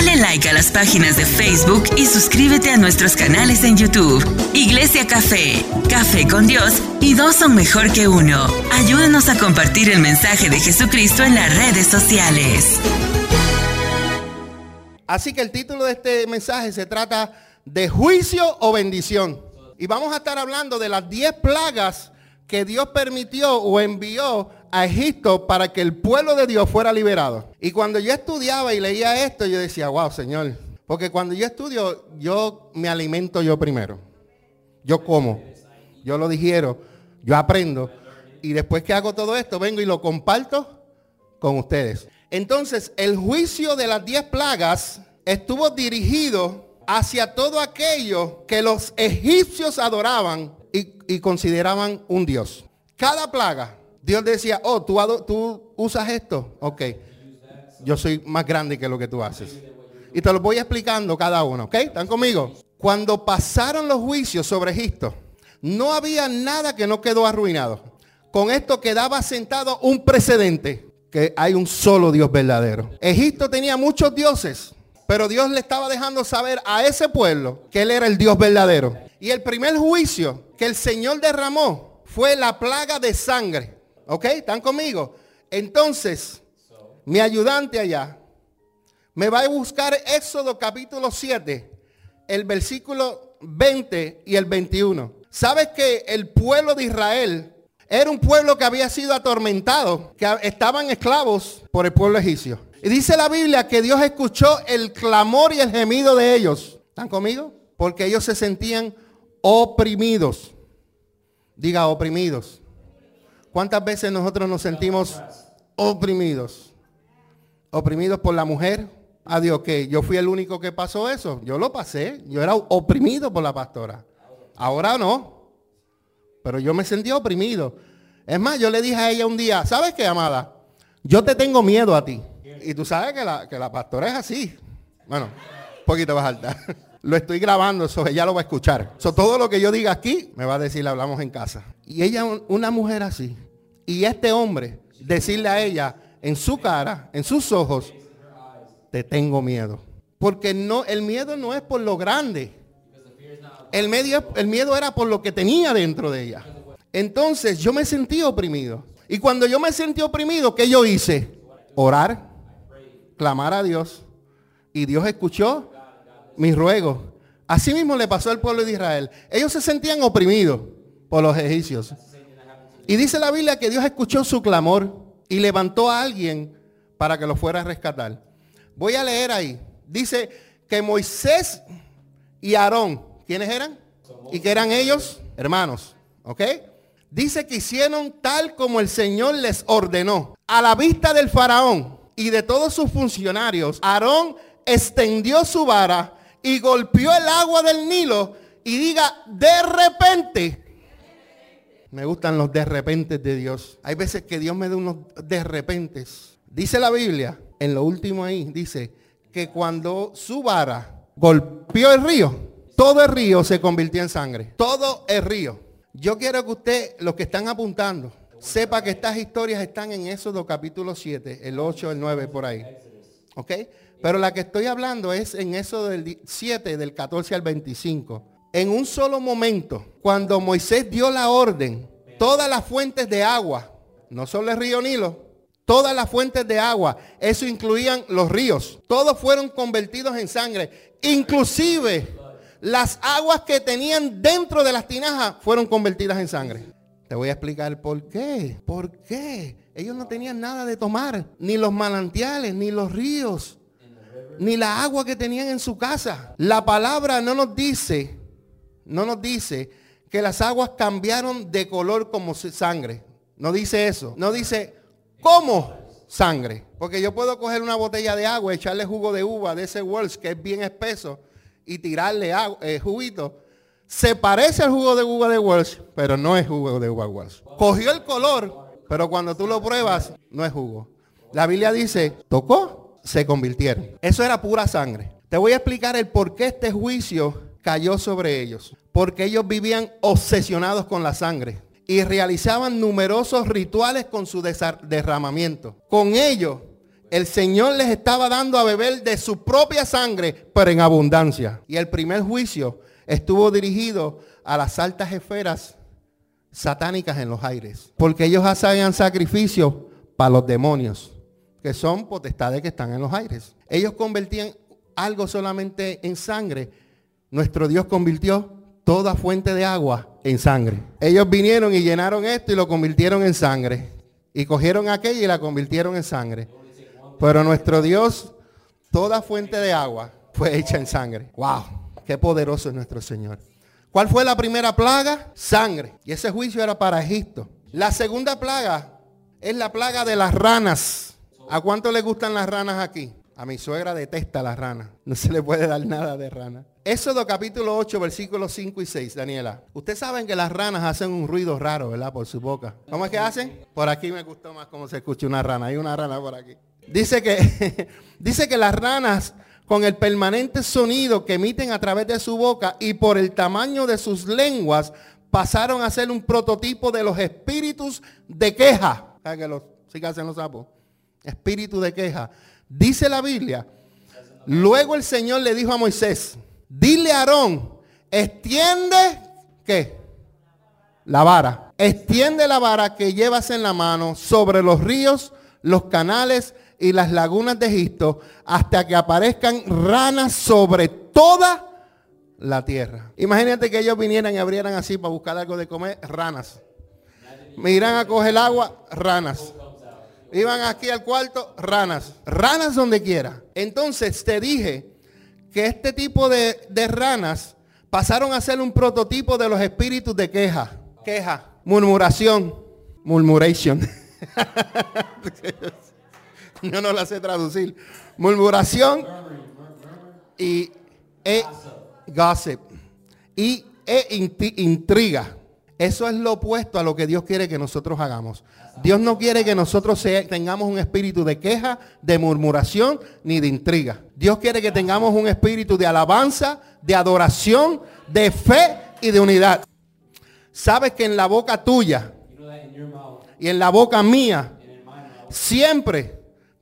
Dale like a las páginas de Facebook y suscríbete a nuestros canales en YouTube. Iglesia Café, Café con Dios y dos son mejor que uno. Ayúdanos a compartir el mensaje de Jesucristo en las redes sociales. Así que el título de este mensaje se trata de juicio o bendición. Y vamos a estar hablando de las 10 plagas que Dios permitió o envió Egipto para que el pueblo de Dios fuera liberado. Y cuando yo estudiaba y leía esto, yo decía, wow, Señor. Porque cuando yo estudio, yo me alimento yo primero. Yo como. Yo lo digiero. Yo aprendo. Y después que hago todo esto, vengo y lo comparto con ustedes. Entonces, el juicio de las diez plagas estuvo dirigido hacia todo aquello que los egipcios adoraban y, consideraban un Dios. Cada plaga, Dios decía, oh, tú, tú usas esto. Ok, yo soy más grande que lo que tú haces. Y te lo voy explicando cada uno, ¿ok? ¿Están conmigo? Cuando pasaron los juicios sobre Egipto, no había nada que no quedó arruinado. Con esto quedaba sentado un precedente, que hay un solo Dios verdadero. Egipto tenía muchos dioses, pero Dios le estaba dejando saber a ese pueblo que Él era el Dios verdadero. Y el primer juicio que el Señor derramó fue la plaga de sangre. ¿Ok? ¿Están conmigo? Entonces, mi ayudante allá me va a buscar Éxodo capítulo 7, el versículo 20 y el 21. ¿Sabes que el pueblo de Israel era un pueblo que había sido atormentado, que estaban esclavos por el pueblo egipcio? Y dice la Biblia que Dios escuchó el clamor y el gemido de ellos. ¿Están conmigo? Porque ellos se sentían oprimidos. Diga oprimidos. ¿Cuántas veces nosotros nos sentimos oprimidos? Oprimidos por la mujer. Adiós, que yo fui el único que pasó eso. Yo lo pasé. Yo era oprimido por la pastora. Ahora no. Pero yo me sentí oprimido. Es más, yo le dije a ella un día, ¿sabes qué, amada? Yo te tengo miedo a ti. Y tú sabes que la, que la pastora es así. Bueno, un poquito más alta. Lo estoy grabando, eso ella lo va a escuchar. Todo lo que yo diga aquí, me va a decir, hablamos en casa. Y ella, una mujer así. Y este hombre, decirle a ella, en su cara, en sus ojos, te tengo miedo. Porque no, el miedo no es por lo grande. El, el miedo era por lo que tenía dentro de ella. Entonces yo me sentí oprimido. Y cuando yo me sentí oprimido, ¿qué yo hice? Orar clamar a Dios y Dios escuchó mis ruegos. Así mismo le pasó al pueblo de Israel. Ellos se sentían oprimidos por los egipcios. Y dice la Biblia que Dios escuchó su clamor y levantó a alguien para que lo fuera a rescatar. Voy a leer ahí. Dice que Moisés y Aarón, ¿quiénes eran? Y que eran ellos hermanos. ¿Ok? Dice que hicieron tal como el Señor les ordenó. A la vista del faraón y de todos sus funcionarios, Aarón extendió su vara y golpeó el agua del Nilo y diga, de repente. Me gustan los de repente de Dios. Hay veces que Dios me da unos de repente. Dice la Biblia, en lo último ahí, dice que cuando su vara golpeó el río, todo el río se convirtió en sangre. Todo el río. Yo quiero que usted, los que están apuntando, sepa que estas historias están en Éxodo capítulo 7, el 8, el 9, por ahí. Pero la que estoy hablando es en Éxodo del 7, del 14 al 25. En un solo momento, cuando Moisés dio la orden, todas las fuentes de agua, no solo el río Nilo, todas las fuentes de agua, eso incluían los ríos, todos fueron convertidos en sangre. Inclusive las aguas que tenían dentro de las tinajas fueron convertidas en sangre. Te voy a explicar por qué. ¿Por qué? Ellos no tenían nada de tomar, ni los manantiales, ni los ríos, ni la agua que tenían en su casa. La palabra no nos dice, no nos dice que las aguas cambiaron de color como sangre. No dice eso. No dice cómo sangre. Porque yo puedo coger una botella de agua, echarle jugo de uva de ese Wells que es bien espeso y tirarle eh, juguito se parece al jugo de uva de Welsh, pero no es jugo de uva Welsh. Cogió el color, pero cuando tú lo pruebas, no es jugo. La Biblia dice, tocó, se convirtieron. Eso era pura sangre. Te voy a explicar el por qué este juicio cayó sobre ellos. Porque ellos vivían obsesionados con la sangre y realizaban numerosos rituales con su derramamiento. Con ello El Señor les estaba dando a beber de su propia sangre, pero en abundancia. Y el primer juicio estuvo dirigido a las altas esferas satánicas en los aires. Porque ellos hacían sacrificio para los demonios, que son potestades que están en los aires. Ellos convertían algo solamente en sangre. Nuestro Dios convirtió toda fuente de agua en sangre. Ellos vinieron y llenaron esto y lo convirtieron en sangre. Y cogieron aquella y la convirtieron en sangre. Pero nuestro Dios, toda fuente de agua fue hecha en sangre. ¡Wow! Qué poderoso es nuestro Señor. ¿Cuál fue la primera plaga? Sangre. Y ese juicio era para Egipto. La segunda plaga es la plaga de las ranas. ¿A cuánto le gustan las ranas aquí? A mi suegra detesta las ranas. No se le puede dar nada de rana. Éxodo capítulo 8, versículos 5 y 6, Daniela. Ustedes saben que las ranas hacen un ruido raro, ¿verdad? Por su boca. ¿Cómo es que hacen? Por aquí me gustó más cómo se escucha una rana. Hay una rana por aquí. Dice que, dice que las ranas con el permanente sonido que emiten a través de su boca y por el tamaño de sus lenguas pasaron a ser un prototipo de los espíritus de queja. sí que hacen los sapos? Espíritu de queja Dice la Biblia, luego el Señor le dijo a Moisés, dile a Aarón, extiende, ¿qué? La vara. Extiende la vara que llevas en la mano sobre los ríos, los canales y las lagunas de Egipto hasta que aparezcan ranas sobre toda la tierra. Imagínate que ellos vinieran y abrieran así para buscar algo de comer, ranas. Me irán a coger agua, ranas. Iban aquí al cuarto, ranas. Ranas donde quiera. Entonces te dije que este tipo de, ranas pasaron a ser un prototipo de los espíritus de queja. Queja. Murmuración. Murmuration. Yo no la sé traducir. Murmuración y e, gossip. Y e, intriga. Eso es lo opuesto a lo que Dios quiere que nosotros hagamos. Dios no quiere que nosotros tengamos un espíritu de queja, de murmuración, ni de intriga. Dios quiere que tengamos un espíritu de alabanza, de adoración, de fe y de unidad. Sabes que en la boca tuya y en la boca mía siempre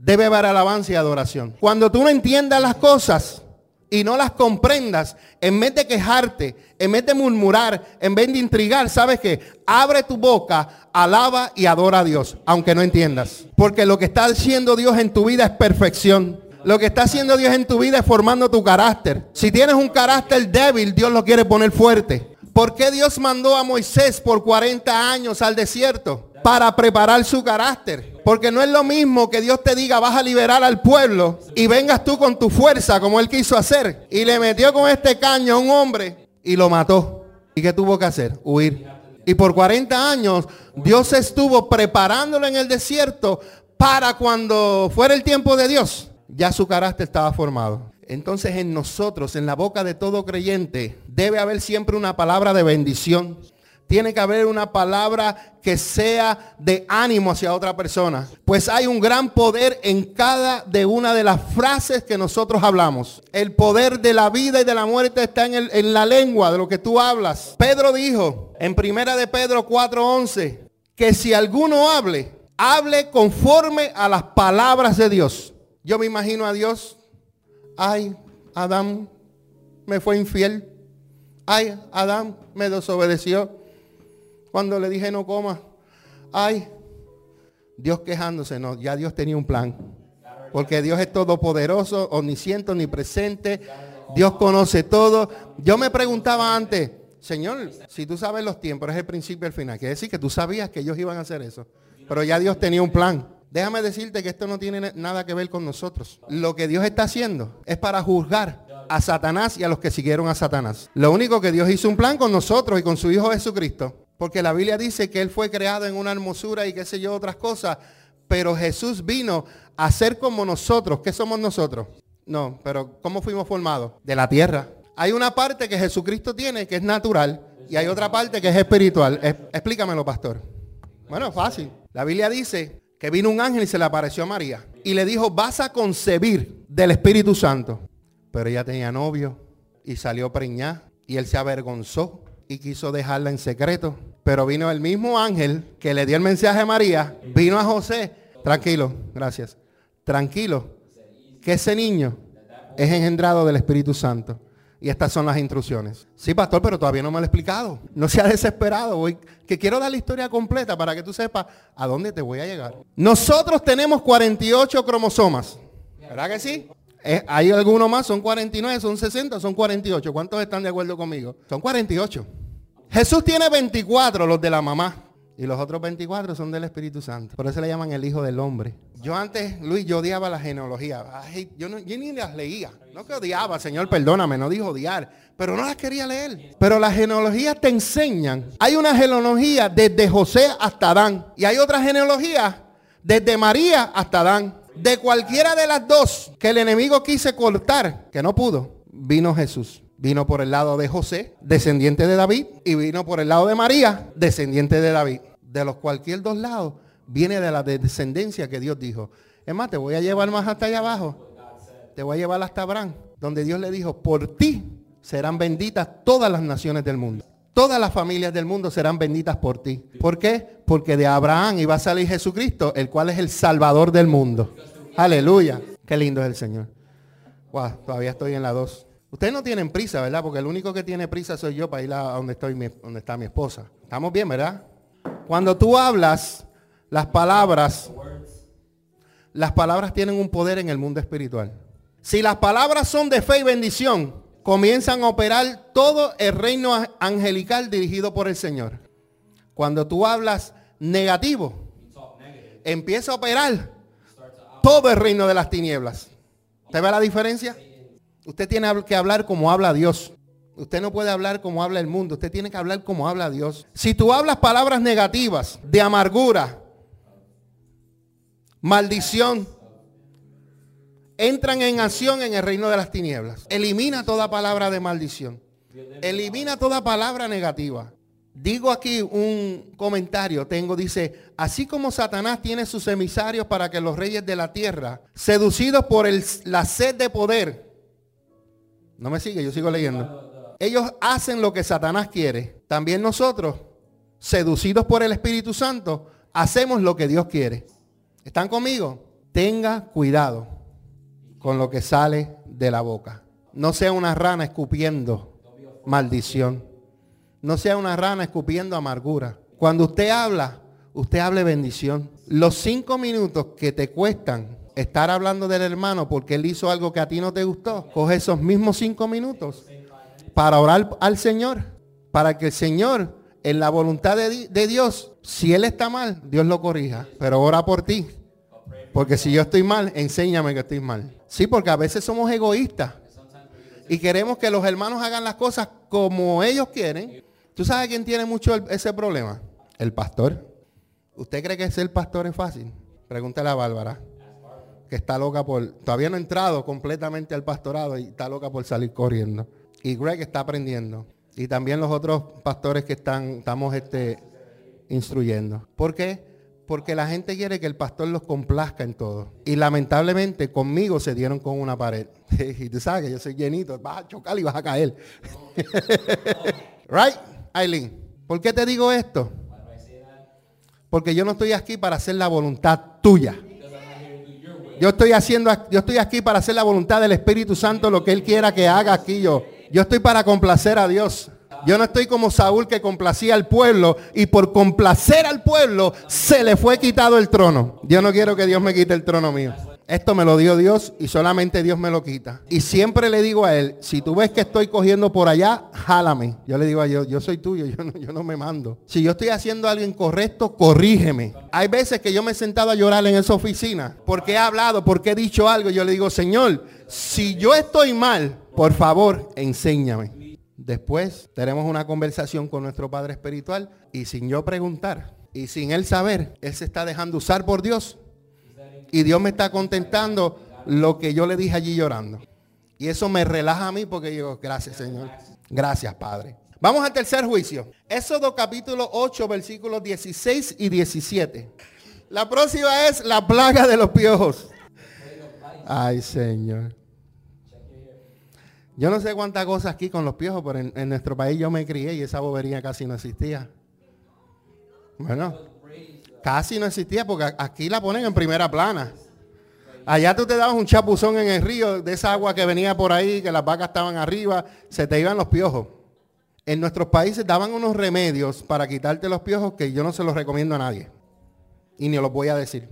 debe haber alabanza y adoración. Cuando tú no entiendas las cosas, y no las comprendas, en vez de quejarte, en vez de murmurar, en vez de intrigar, ¿sabes qué? Abre tu boca, alaba y adora a Dios, aunque no entiendas. Porque lo que está haciendo Dios en tu vida es perfección. Lo que está haciendo Dios en tu vida es formando tu carácter. Si tienes un carácter débil, Dios lo quiere poner fuerte. ¿Por qué Dios mandó a Moisés por 40 años al desierto? Para preparar su carácter. Porque no es lo mismo que Dios te diga vas a liberar al pueblo y vengas tú con tu fuerza como él quiso hacer. Y le metió con este caño a un hombre y lo mató. ¿Y qué tuvo que hacer? Huir. Y por 40 años Dios estuvo preparándolo en el desierto para cuando fuera el tiempo de Dios. Ya su carácter estaba formado. Entonces en nosotros, en la boca de todo creyente, debe haber siempre una palabra de bendición. Tiene que haber una palabra que sea de ánimo hacia otra persona. Pues hay un gran poder en cada de una de las frases que nosotros hablamos. El poder de la vida y de la muerte está en, en la lengua de lo que tú hablas. Pedro dijo en primera de Pedro 4:11 que si alguno hable, hable conforme a las palabras de Dios. Yo me imagino a Dios, ay, Adán me fue infiel. Ay, Adán me desobedeció. Cuando le dije no coma, ay, Dios quejándose, no, ya Dios tenía un plan. Porque Dios es todopoderoso, omnisciente, omnipresente. Dios conoce todo. Yo me preguntaba antes, Señor, si tú sabes los tiempos, es el principio y el final. Quiere decir que tú sabías que ellos iban a hacer eso. Pero ya Dios tenía un plan. Déjame decirte que esto no tiene nada que ver con nosotros. Lo que Dios está haciendo es para juzgar a Satanás y a los que siguieron a Satanás. Lo único que Dios hizo un plan con nosotros y con su Hijo Jesucristo porque la Biblia dice que Él fue creado en una hermosura y qué sé yo, otras cosas. Pero Jesús vino a ser como nosotros. ¿Qué somos nosotros? No, pero ¿cómo fuimos formados? De la tierra. Hay una parte que Jesucristo tiene que es natural y hay otra parte que es espiritual. explícamelo, pastor. Bueno, fácil. La Biblia dice que vino un ángel y se le apareció a María y le dijo, vas a concebir del Espíritu Santo. Pero ella tenía novio y salió preñada y él se avergonzó y quiso dejarla en secreto. Pero vino el mismo ángel que le dio el mensaje a María, vino a José, tranquilo, gracias. tranquilo, que ese niño es engendrado del Espíritu Santo. Y estas son las instrucciones. Sí, pastor, pero todavía no me lo he explicado. No sea desesperado. Voy, que quiero dar la historia completa para que tú sepas a dónde te voy a llegar. Nosotros tenemos 48 cromosomas. ¿Verdad que sí? Eh, hay algunos más, son 49, son 60, son 48. ¿Cuántos están de acuerdo conmigo? Son 48. Jesús tiene 24, los de la mamá. Y los otros 24 son del Espíritu Santo. Por eso le llaman el Hijo del Hombre. Yo antes, Luis, yo odiaba la genealogía. yo, no, yo ni las leía. No que odiaba, Señor, perdóname, no dijo odiar. Pero no las quería leer. Pero las genealogías te enseñan. Hay una genealogía desde José hasta Adán. Y hay otra genealogía desde María hasta Adán. De cualquiera de las dos que el enemigo quise cortar, que no pudo, vino Jesús. Vino por el lado de José, descendiente de David, y vino por el lado de María, descendiente de David. De los cualquier dos lados, viene de la descendencia que Dios dijo. Es más, te voy a llevar más hasta allá abajo. Te voy a llevar hasta Abraham, donde Dios le dijo, por ti serán benditas todas las naciones del mundo. Todas las familias del mundo serán benditas por ti. ¿Por qué? Porque de Abraham iba a salir Jesucristo, el cual es el Salvador del mundo. Aleluya. Qué lindo es el Señor. Todavía estoy en la dos. Ustedes no tienen prisa, ¿verdad? Porque el único que tiene prisa soy yo para ir a donde, estoy, donde está mi esposa. Estamos bien, ¿verdad? Cuando tú hablas, las palabras, las palabras tienen un poder en el mundo espiritual. Si las palabras son de fe y bendición, comienzan a operar todo el reino angelical dirigido por el Señor. Cuando tú hablas negativo, empieza a operar todo el reino de las tinieblas. ¿Te ve la diferencia? Usted tiene que hablar como habla Dios. Usted no puede hablar como habla el mundo. Usted tiene que hablar como habla Dios. Si tú hablas palabras negativas, de amargura, maldición, entran en acción en el reino de las tinieblas. Elimina toda palabra de maldición. Elimina toda palabra negativa. Digo aquí un comentario, tengo, dice, así como Satanás tiene sus emisarios para que los reyes de la tierra, seducidos por el, la sed de poder, no me sigue, yo sigo leyendo. Ellos hacen lo que Satanás quiere. También nosotros, seducidos por el Espíritu Santo, hacemos lo que Dios quiere. ¿Están conmigo? Tenga cuidado con lo que sale de la boca. No sea una rana escupiendo maldición. No sea una rana escupiendo amargura. Cuando usted habla, usted hable bendición. Los cinco minutos que te cuestan estar hablando del hermano porque él hizo algo que a ti no te gustó, coge esos mismos cinco minutos para orar al Señor, para que el Señor, en la voluntad de, de Dios, si él está mal, Dios lo corrija, pero ora por ti. Porque si yo estoy mal, enséñame que estoy mal. Sí, porque a veces somos egoístas y queremos que los hermanos hagan las cosas como ellos quieren. ¿Tú sabes quién tiene mucho ese problema? El pastor. ¿Usted cree que ser pastor es fácil? Pregúntale a Bárbara que está loca por, todavía no ha entrado completamente al pastorado y está loca por salir corriendo. Y Greg está aprendiendo. Y también los otros pastores que están, estamos este, instruyendo. ¿Por qué? Porque la gente quiere que el pastor los complazca en todo. Y lamentablemente conmigo se dieron con una pared. y tú sabes que yo soy llenito, vas a chocar y vas a caer. right, Aileen. ¿Por qué te digo esto? Porque yo no estoy aquí para hacer la voluntad tuya. Yo estoy haciendo, yo estoy aquí para hacer la voluntad del Espíritu Santo, lo que Él quiera que haga aquí yo. Yo estoy para complacer a Dios. Yo no estoy como Saúl que complacía al pueblo y por complacer al pueblo se le fue quitado el trono. Yo no quiero que Dios me quite el trono mío. Esto me lo dio Dios y solamente Dios me lo quita. Y siempre le digo a él, si tú ves que estoy cogiendo por allá, jálame. Yo le digo a Dios, yo soy tuyo, yo no, yo no me mando. Si yo estoy haciendo algo incorrecto, corrígeme. Hay veces que yo me he sentado a llorar en esa oficina porque he hablado, porque he dicho algo. Yo le digo, Señor, si yo estoy mal, por favor, enséñame. Después tenemos una conversación con nuestro Padre Espiritual y sin yo preguntar y sin él saber, él se está dejando usar por Dios y Dios me está contentando lo que yo le dije allí llorando. Y eso me relaja a mí porque digo, gracias Señor. Gracias Padre. Vamos al tercer juicio. Éxodo capítulo 8, versículos 16 y 17. La próxima es la plaga de los piojos. Ay Señor. Yo no sé cuántas cosas aquí con los piojos, pero en, en nuestro país yo me crié y esa bobería casi no existía. Bueno, Casi no existía porque aquí la ponen en primera plana. Allá tú te dabas un chapuzón en el río de esa agua que venía por ahí, que las vacas estaban arriba, se te iban los piojos. En nuestros países daban unos remedios para quitarte los piojos que yo no se los recomiendo a nadie. Y ni los voy a decir.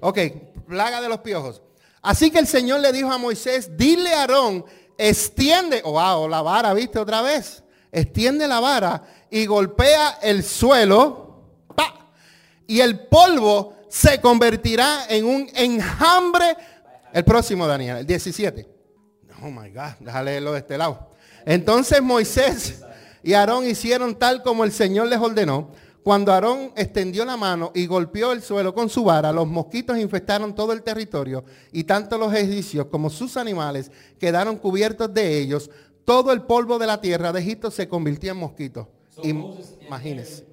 Ok, plaga de los piojos. Así que el Señor le dijo a Moisés, dile a Aarón, extiende, oh, wow, la vara, viste otra vez, extiende la vara y golpea el suelo, y el polvo se convertirá en un enjambre. El próximo, Daniel, el 17. Oh my God, déjale leerlo de este lado. Entonces Moisés y Aarón hicieron tal como el Señor les ordenó. Cuando Aarón extendió la mano y golpeó el suelo con su vara, los mosquitos infestaron todo el territorio y tanto los egipcios como sus animales quedaron cubiertos de ellos. Todo el polvo de la tierra de Egipto se convirtió en mosquitos. Imagínense.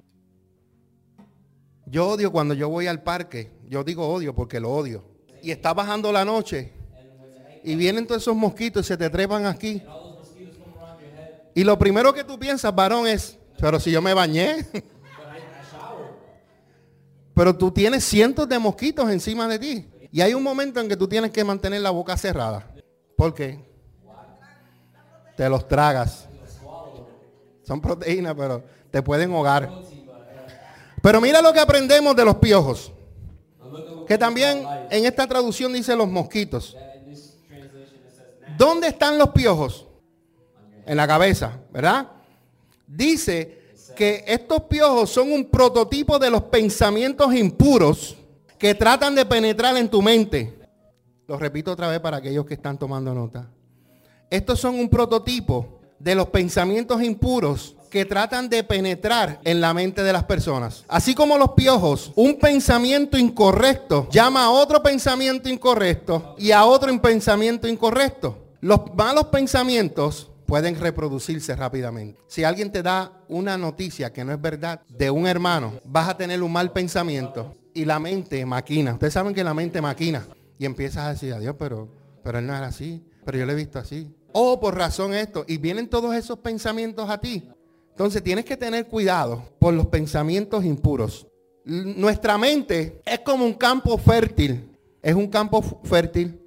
Yo odio cuando yo voy al parque. Yo digo odio porque lo odio. Y está bajando la noche. Y vienen todos esos mosquitos y se te trepan aquí. Y lo primero que tú piensas, varón, es, pero si yo me bañé. Pero tú tienes cientos de mosquitos encima de ti. Y hay un momento en que tú tienes que mantener la boca cerrada. ¿Por qué? Te los tragas. Son proteínas, pero te pueden ahogar. Pero mira lo que aprendemos de los piojos. Que también en esta traducción dice los mosquitos. ¿Dónde están los piojos? En la cabeza, ¿verdad? Dice que estos piojos son un prototipo de los pensamientos impuros que tratan de penetrar en tu mente. Lo repito otra vez para aquellos que están tomando nota. Estos son un prototipo de los pensamientos impuros que tratan de penetrar en la mente de las personas. Así como los piojos, un pensamiento incorrecto llama a otro pensamiento incorrecto y a otro pensamiento incorrecto. Los malos pensamientos pueden reproducirse rápidamente. Si alguien te da una noticia que no es verdad de un hermano, vas a tener un mal pensamiento y la mente maquina. Ustedes saben que la mente maquina y empiezas a decir, adiós, pero, pero él no era así, pero yo lo he visto así. O por razón esto. Y vienen todos esos pensamientos a ti. Entonces tienes que tener cuidado por los pensamientos impuros. Nuestra mente es como un campo fértil. Es un campo fértil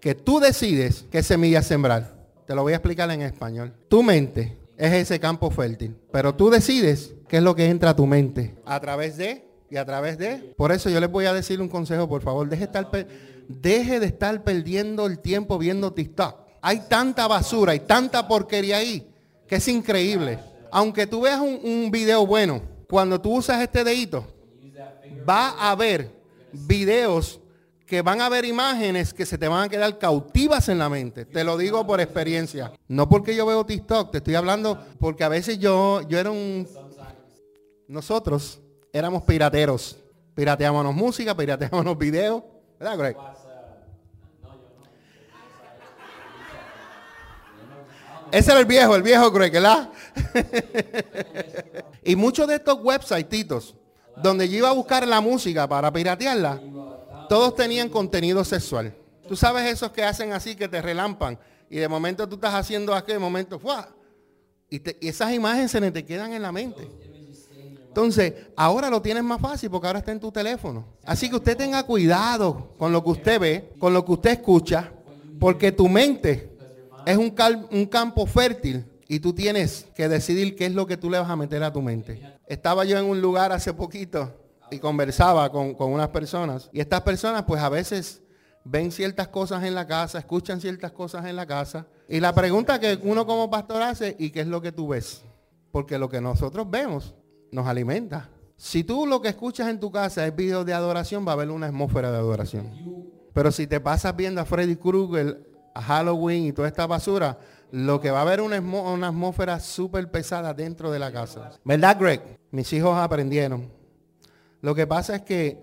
que tú decides qué semilla sembrar. Te lo voy a explicar en español. Tu mente es ese campo fértil, pero tú decides qué es lo que entra a tu mente. A través de y a través de. Por eso yo les voy a decir un consejo, por favor. Deje, de estar perdiendo el tiempo viendo TikTok. Hay tanta basura y tanta porquería ahí que es increíble. Aunque tú veas un, un video bueno, cuando tú usas este dedito, va a haber videos que van a ver imágenes que se te van a quedar cautivas en la mente. Te lo digo por experiencia. No porque yo veo TikTok, te estoy hablando porque a veces yo, yo era un... Nosotros éramos pirateros. Pirateábamos música, pirateábamos videos. ¿Verdad, Greg? Ese era el viejo, el viejo Greg, y muchos de estos websites, donde yo iba a buscar la música para piratearla, todos tenían contenido sexual. Tú sabes esos que hacen así, que te relampan. Y de momento tú estás haciendo aquel de momento, ¡fua! Y, esas imágenes se te quedan en la mente. Entonces, ahora lo tienes más fácil porque ahora está en tu teléfono. Así que usted tenga cuidado con lo que usted ve, con lo que usted escucha, porque tu mente es un, un campo fértil y tú tienes que decidir qué es lo que tú le vas a meter a tu mente. Estaba yo en un lugar hace poquito y conversaba con, unas personas. Y estas personas pues a veces ven ciertas cosas en la casa, escuchan ciertas cosas en la casa. Y la pregunta que uno como pastor hace, ¿y qué es lo que tú ves? Porque lo que nosotros vemos nos alimenta. Si tú lo que escuchas en tu casa es video de adoración, va a haber una atmósfera de adoración. Pero si te pasas viendo a Freddy Krueger, a Halloween y toda esta basura, lo que va a haber una, una atmósfera súper pesada dentro de la casa. ¿Verdad, Greg? Mis hijos aprendieron. Lo que pasa es que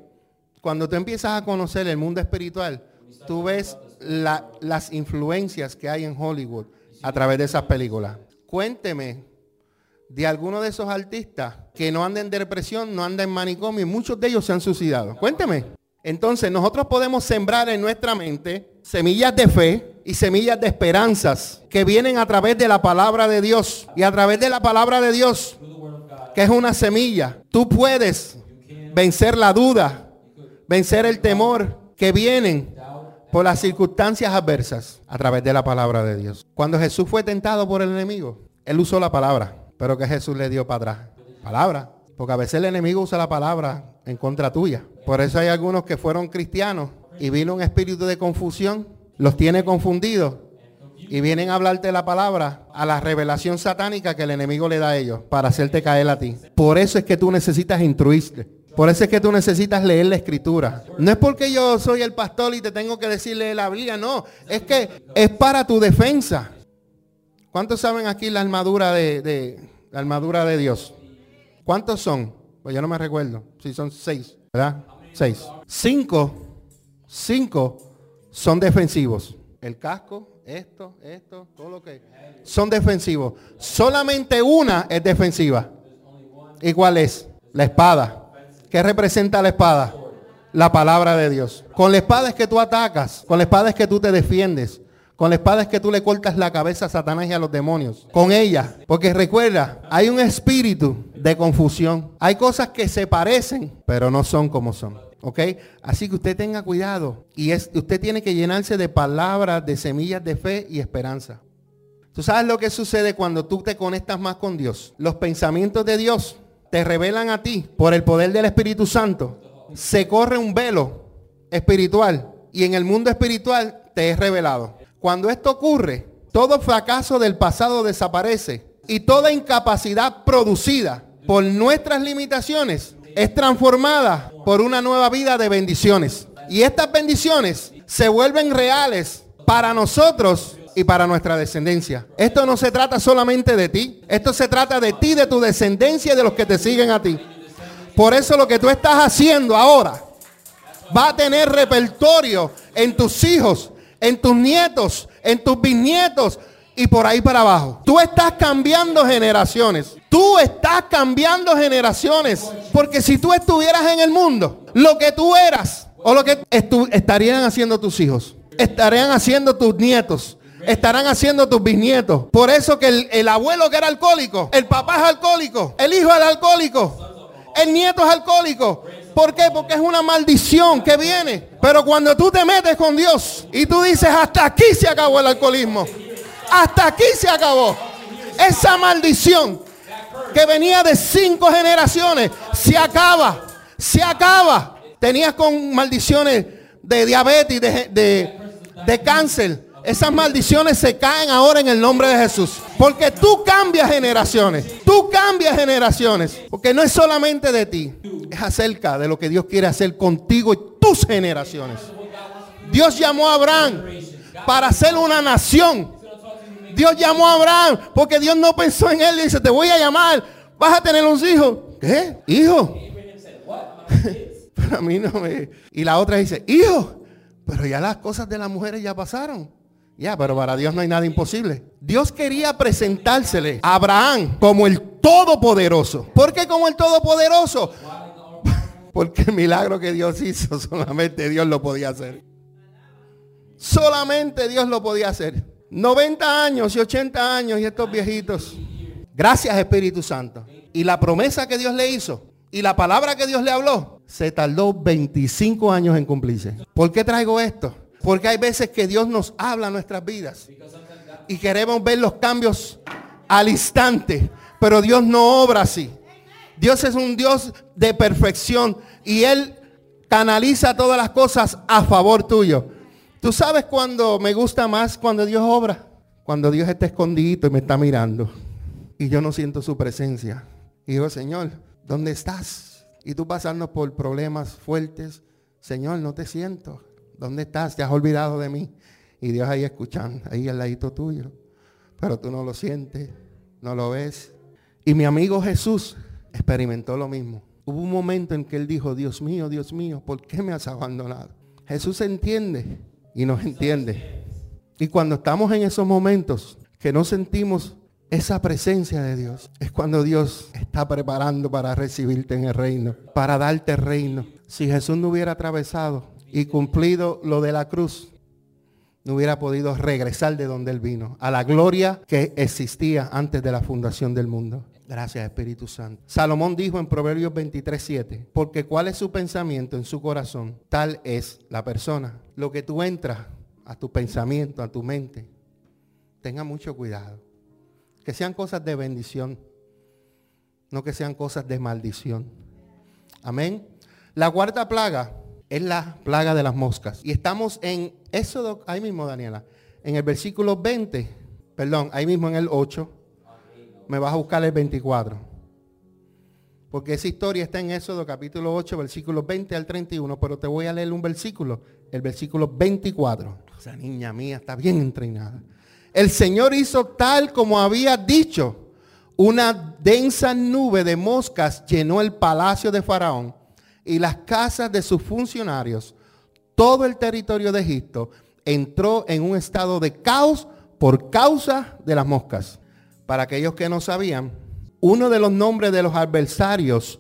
cuando tú empiezas a conocer el mundo espiritual, tú ves las influencias que hay en Hollywood a través de esas películas. Cuénteme de alguno de esos artistas que no andan en depresión, no andan en manicomio y muchos de ellos se han suicidado. Cuénteme. Entonces nosotros podemos sembrar en nuestra mente semillas de fe y semillas de esperanzas que vienen a través de la palabra de Dios. Y a través de la palabra de Dios, que es una semilla, tú puedes vencer la duda, vencer el temor, que vienen por las circunstancias adversas a través de la palabra de Dios. Cuando Jesús fue tentado por el enemigo, él usó la palabra, pero que Jesús le dio para atrás. Palabra. Porque a veces el enemigo usa la palabra en contra tuya. Por eso hay algunos que fueron cristianos y vino un espíritu de confusión, los tiene confundidos y vienen a hablarte la palabra a la revelación satánica que el enemigo le da a ellos para hacerte caer a ti. Por eso es que tú necesitas instruirte. Por eso es que tú necesitas leer la escritura. No es porque yo soy el pastor y te tengo que decirle la Biblia, no. Es que es para tu defensa. ¿Cuántos saben aquí la armadura de, la armadura de Dios? ¿Cuántos son? Pues yo no me recuerdo. Si son seis, ¿verdad? Seis. Cinco, cinco son defensivos. El casco, esto, esto, todo lo que son defensivos. Solamente una es defensiva. ¿Y cuál es? La espada. ¿Qué representa la espada? La palabra de Dios. Con la espada es que tú atacas. Con la espada es que tú te defiendes. Con la espada es que tú le cortas la cabeza a Satanás y a los demonios. Con ella. Porque recuerda, hay un espíritu de confusión. Hay cosas que se parecen, pero no son como son. Así que usted tenga cuidado. Y es, usted tiene que llenarse de palabras, de semillas de fe y esperanza. ¿Tú sabes lo que sucede cuando tú te conectas más con Dios? Los pensamientos de Dios te revelan a ti por el poder del Espíritu Santo, se corre un velo espiritual y en el mundo espiritual te es revelado. Cuando esto ocurre, todo fracaso del pasado desaparece y toda incapacidad producida por nuestras limitaciones es transformada por una nueva vida de bendiciones. Y estas bendiciones se vuelven reales para nosotros y para nuestra descendencia. Esto no se trata solamente de ti. Esto se trata de ti, de tu descendencia y de los que te siguen a ti. Por eso lo que tú estás haciendo ahora va a tener repertorio en tus hijos, en tus nietos, en tus bisnietos y por ahí para abajo. Tú estás cambiando generaciones. Tú estás cambiando generaciones. Porque si tú estuvieras en el mundo, lo que tú eras o lo que estarían haciendo tus hijos, estarían haciendo tus nietos, estarán haciendo tus bisnietos. Por eso que el, abuelo que era alcohólico, el papá es alcohólico, el hijo es alcohólico, el nieto es alcohólico. ¿Por qué? Porque es una maldición que viene. Pero cuando tú te metes con Dios y tú dices, hasta aquí se acabó el alcoholismo. Hasta aquí se acabó. Esa maldición que venía de cinco generaciones se acaba. Se acaba. Tenías con maldiciones de diabetes, de, de, cáncer esas maldiciones se caen ahora en el nombre de Jesús. Porque tú cambias generaciones. Tú cambias generaciones. Porque no es solamente de ti. Es acerca de lo que Dios quiere hacer contigo y tus generaciones. Dios llamó a Abraham para ser una nación. Dios llamó a Abraham porque Dios no pensó en él y dice, te voy a llamar, vas a tener unos hijos. ¿Qué? Hijo. pero a mí no me... Y la otra dice, hijo, pero ya las cosas de las mujeres ya pasaron. Ya, pero para Dios no hay nada imposible. Dios quería presentársele a Abraham como el Todopoderoso. ¿Por qué como el Todopoderoso? Porque el milagro que Dios hizo, solamente Dios lo podía hacer. Solamente Dios lo podía hacer. 90 años y 80 años y estos viejitos. Gracias Espíritu Santo. Y la promesa que Dios le hizo y la palabra que Dios le habló, se tardó 25 años en cumplirse. ¿Por qué traigo esto? Porque hay veces que Dios nos habla en nuestras vidas. Y queremos ver los cambios al instante. Pero Dios no obra así. Dios es un Dios de perfección. Y Él canaliza todas las cosas a favor tuyo. Tú sabes cuando me gusta más cuando Dios obra. Cuando Dios está escondido y me está mirando. Y yo no siento su presencia. Y Señor, ¿dónde estás? Y tú pasando por problemas fuertes. Señor, no te siento. ¿Dónde estás? Te has olvidado de mí. Y Dios ahí escuchando, ahí al ladito tuyo. Pero tú no lo sientes, no lo ves. Y mi amigo Jesús experimentó lo mismo. Hubo un momento en que él dijo, Dios mío, Dios mío, ¿por qué me has abandonado? Jesús entiende y nos entiende. Y cuando estamos en esos momentos que no sentimos esa presencia de Dios, es cuando Dios está preparando para recibirte en el reino, para darte reino. Si Jesús no hubiera atravesado y cumplido lo de la cruz, no hubiera podido regresar de donde él vino, a la gloria que existía antes de la fundación del mundo. Gracias, Espíritu Santo. Salomón dijo en Proverbios 23, 7, porque cuál es su pensamiento en su corazón, tal es la persona. Lo que tú entras a tu pensamiento, a tu mente, tenga mucho cuidado. Que sean cosas de bendición, no que sean cosas de maldición. Amén. La cuarta plaga es la plaga de las moscas. Y estamos en Éxodo, ahí mismo, Daniela, en el versículo 20, perdón, ahí mismo en el 8 me vas a buscar el 24. Porque esa historia está en Éxodo capítulo 8, versículos 20 al 31, pero te voy a leer un versículo, el versículo 24. Esa niña mía está bien entrenada. El Señor hizo tal como había dicho. Una densa nube de moscas llenó el palacio de Faraón y las casas de sus funcionarios. Todo el territorio de Egipto entró en un estado de caos por causa de las moscas. Para aquellos que no sabían, uno de los nombres de los adversarios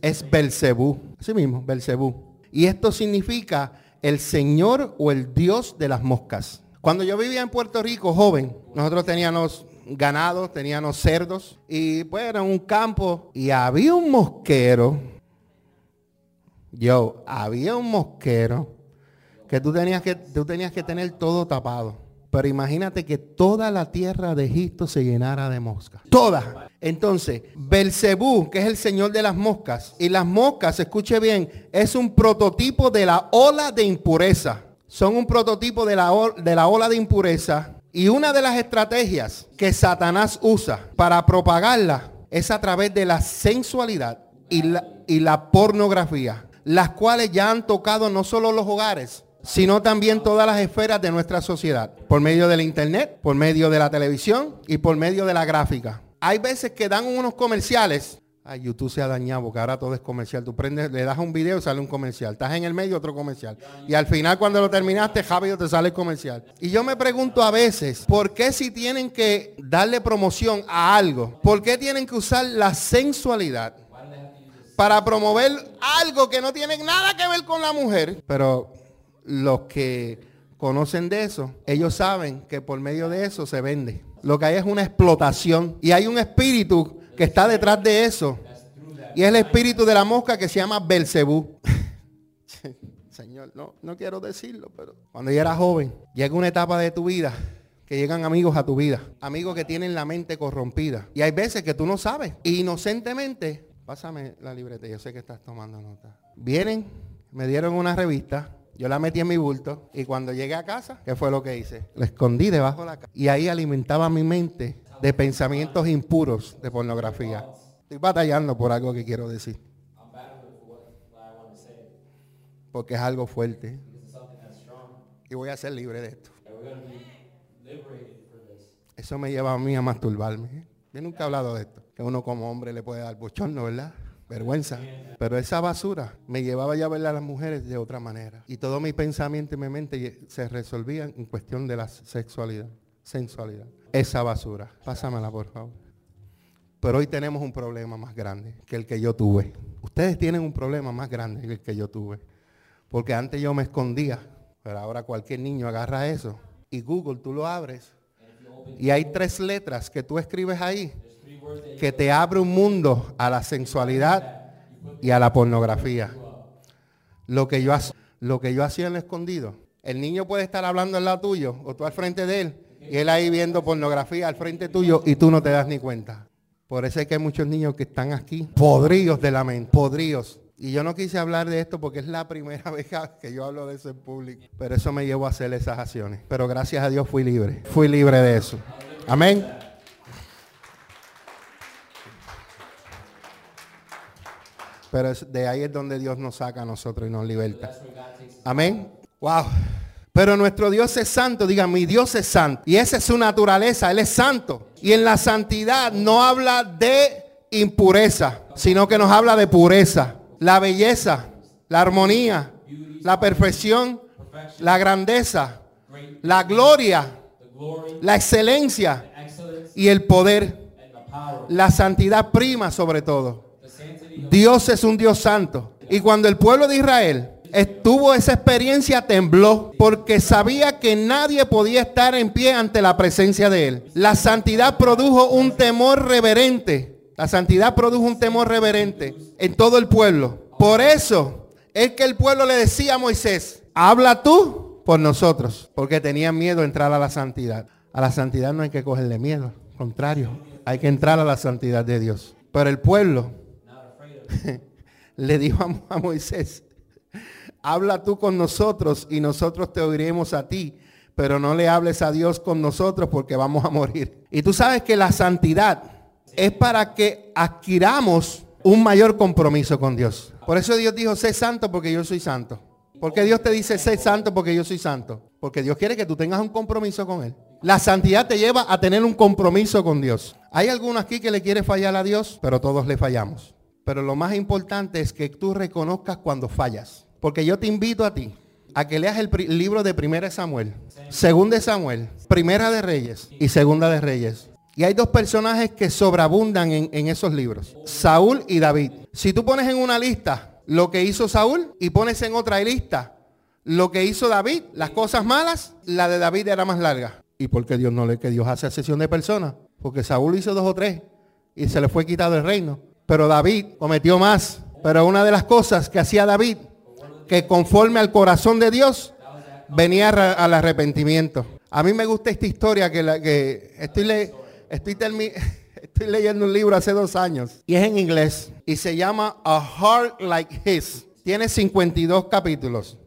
es Belcebú. Así mismo, Belcebú. Y esto significa el Señor o el Dios de las moscas. Cuando yo vivía en Puerto Rico, joven, nosotros teníamos ganados, teníamos cerdos y pues era un campo y había un mosquero. Yo, había un mosquero que tú tenías que, tú tenías que tener todo tapado. Pero imagínate que toda la tierra de Egipto se llenara de moscas. Toda. Entonces, Belcebú, que es el señor de las moscas, y las moscas, escuche bien, es un prototipo de la ola de impureza. Son un prototipo de la, ola de impureza. Y una de las estrategias que Satanás usa para propagarla es a través de la sensualidad y la pornografía, las cuales ya han tocado no solo los hogares, sino también todas las esferas de nuestra sociedad, por medio del internet, por medio de la televisión y por medio de la gráfica. Hay veces que dan unos comerciales. Ay, YouTube se ha dañado porque ahora todo es comercial. Tú prendes, le das un video y sale un comercial. Estás en el medio otro comercial. Y al final cuando lo terminaste, rápido te sale el comercial. Y yo me pregunto a veces, ¿por qué si tienen que darle promoción a algo? ¿Por qué tienen que usar la sensualidad? Para promover algo que no tiene nada que ver con la mujer. Pero los que conocen de eso, ellos saben que por medio de eso se vende. Lo que hay es una explotación y hay un espíritu que está detrás de eso. Y es el espíritu de la mosca que se llama Belcebú. Señor, no, no quiero decirlo, pero cuando yo era joven, llega una etapa de tu vida que llegan amigos a tu vida, amigos que tienen la mente corrompida. Y hay veces que tú no sabes. inocentemente, pásame la libreta, yo sé que estás tomando nota. Vienen, me dieron una revista yo la metí en mi bulto y cuando llegué a casa, ¿qué fue lo que hice? La escondí debajo de la cama. Y ahí alimentaba mi mente de pensamientos impuros de pornografía. Estoy batallando por algo que quiero decir. Porque es algo fuerte. Y voy a ser libre de esto. Eso me lleva a mí a masturbarme. Yo nunca he hablado de esto. Que uno como hombre le puede dar bochorno, ¿verdad? Vergüenza. Pero esa basura me llevaba ya a ver a las mujeres de otra manera. Y todo mi pensamiento y mi mente se resolvían en cuestión de la sexualidad, sensualidad. Esa basura. Pásamela, por favor. Pero hoy tenemos un problema más grande que el que yo tuve. Ustedes tienen un problema más grande que el que yo tuve. Porque antes yo me escondía, pero ahora cualquier niño agarra eso. Y Google tú lo abres. Y hay tres letras que tú escribes ahí que te abre un mundo a la sensualidad y a la pornografía. Lo que yo, lo que yo hacía en el escondido. El niño puede estar hablando al lado tuyo o tú al frente de él y él ahí viendo pornografía al frente tuyo y tú no te das ni cuenta. Por eso es que hay muchos niños que están aquí podridos de la mente, podridos. Y yo no quise hablar de esto porque es la primera vez que yo hablo de eso en público. Pero eso me llevó a hacer esas acciones. Pero gracias a Dios fui libre. Fui libre de eso. Amén. Pero de ahí es donde Dios nos saca a nosotros y nos liberta. Amén. Wow. Pero nuestro Dios es santo, diga, mi Dios es santo. Y esa es su naturaleza, Él es santo. Y en la santidad no habla de impureza, sino que nos habla de pureza, la belleza, la armonía, la perfección, la grandeza, la gloria, la excelencia y el poder. La santidad prima sobre todo. Dios es un Dios santo. Y cuando el pueblo de Israel estuvo esa experiencia, tembló, porque sabía que nadie podía estar en pie ante la presencia de él. La santidad produjo un temor reverente. La santidad produjo un temor reverente en todo el pueblo. Por eso es que el pueblo le decía a Moisés, habla tú por nosotros, porque tenían miedo a entrar a la santidad. A la santidad no hay que cogerle miedo, contrario, hay que entrar a la santidad de Dios. Pero el pueblo le dijo a Moisés, habla tú con nosotros y nosotros te oiremos a ti, pero no le hables a Dios con nosotros porque vamos a morir. Y tú sabes que la santidad es para que adquiramos un mayor compromiso con Dios. Por eso Dios dijo, sé santo porque yo soy santo. porque Dios te dice, sé santo porque yo soy santo? Porque Dios quiere que tú tengas un compromiso con Él. La santidad te lleva a tener un compromiso con Dios. Hay algunos aquí que le quiere fallar a Dios, pero todos le fallamos. Pero lo más importante es que tú reconozcas cuando fallas. Porque yo te invito a ti a que leas el libro de Primera de Samuel, Segunda de Samuel, Primera de Reyes y Segunda de Reyes. Y hay dos personajes que sobreabundan en, en, esos libros, Saúl y David. Si tú pones en una lista lo que hizo Saúl y pones en otra lista lo que hizo David, las cosas malas, la de David era más larga. ¿Y por qué Dios no le que Dios hace sesión de personas? Porque Saúl hizo dos o tres y se le fue quitado el reino. Pero David cometió más. Pero una de las cosas que hacía David que conforme al corazón de Dios venía al arrepentimiento. A mí me gusta esta historia que, la, estoy leyendo un libro hace dos años y es en inglés y se llama A Heart Like His. Tiene 52 capítulos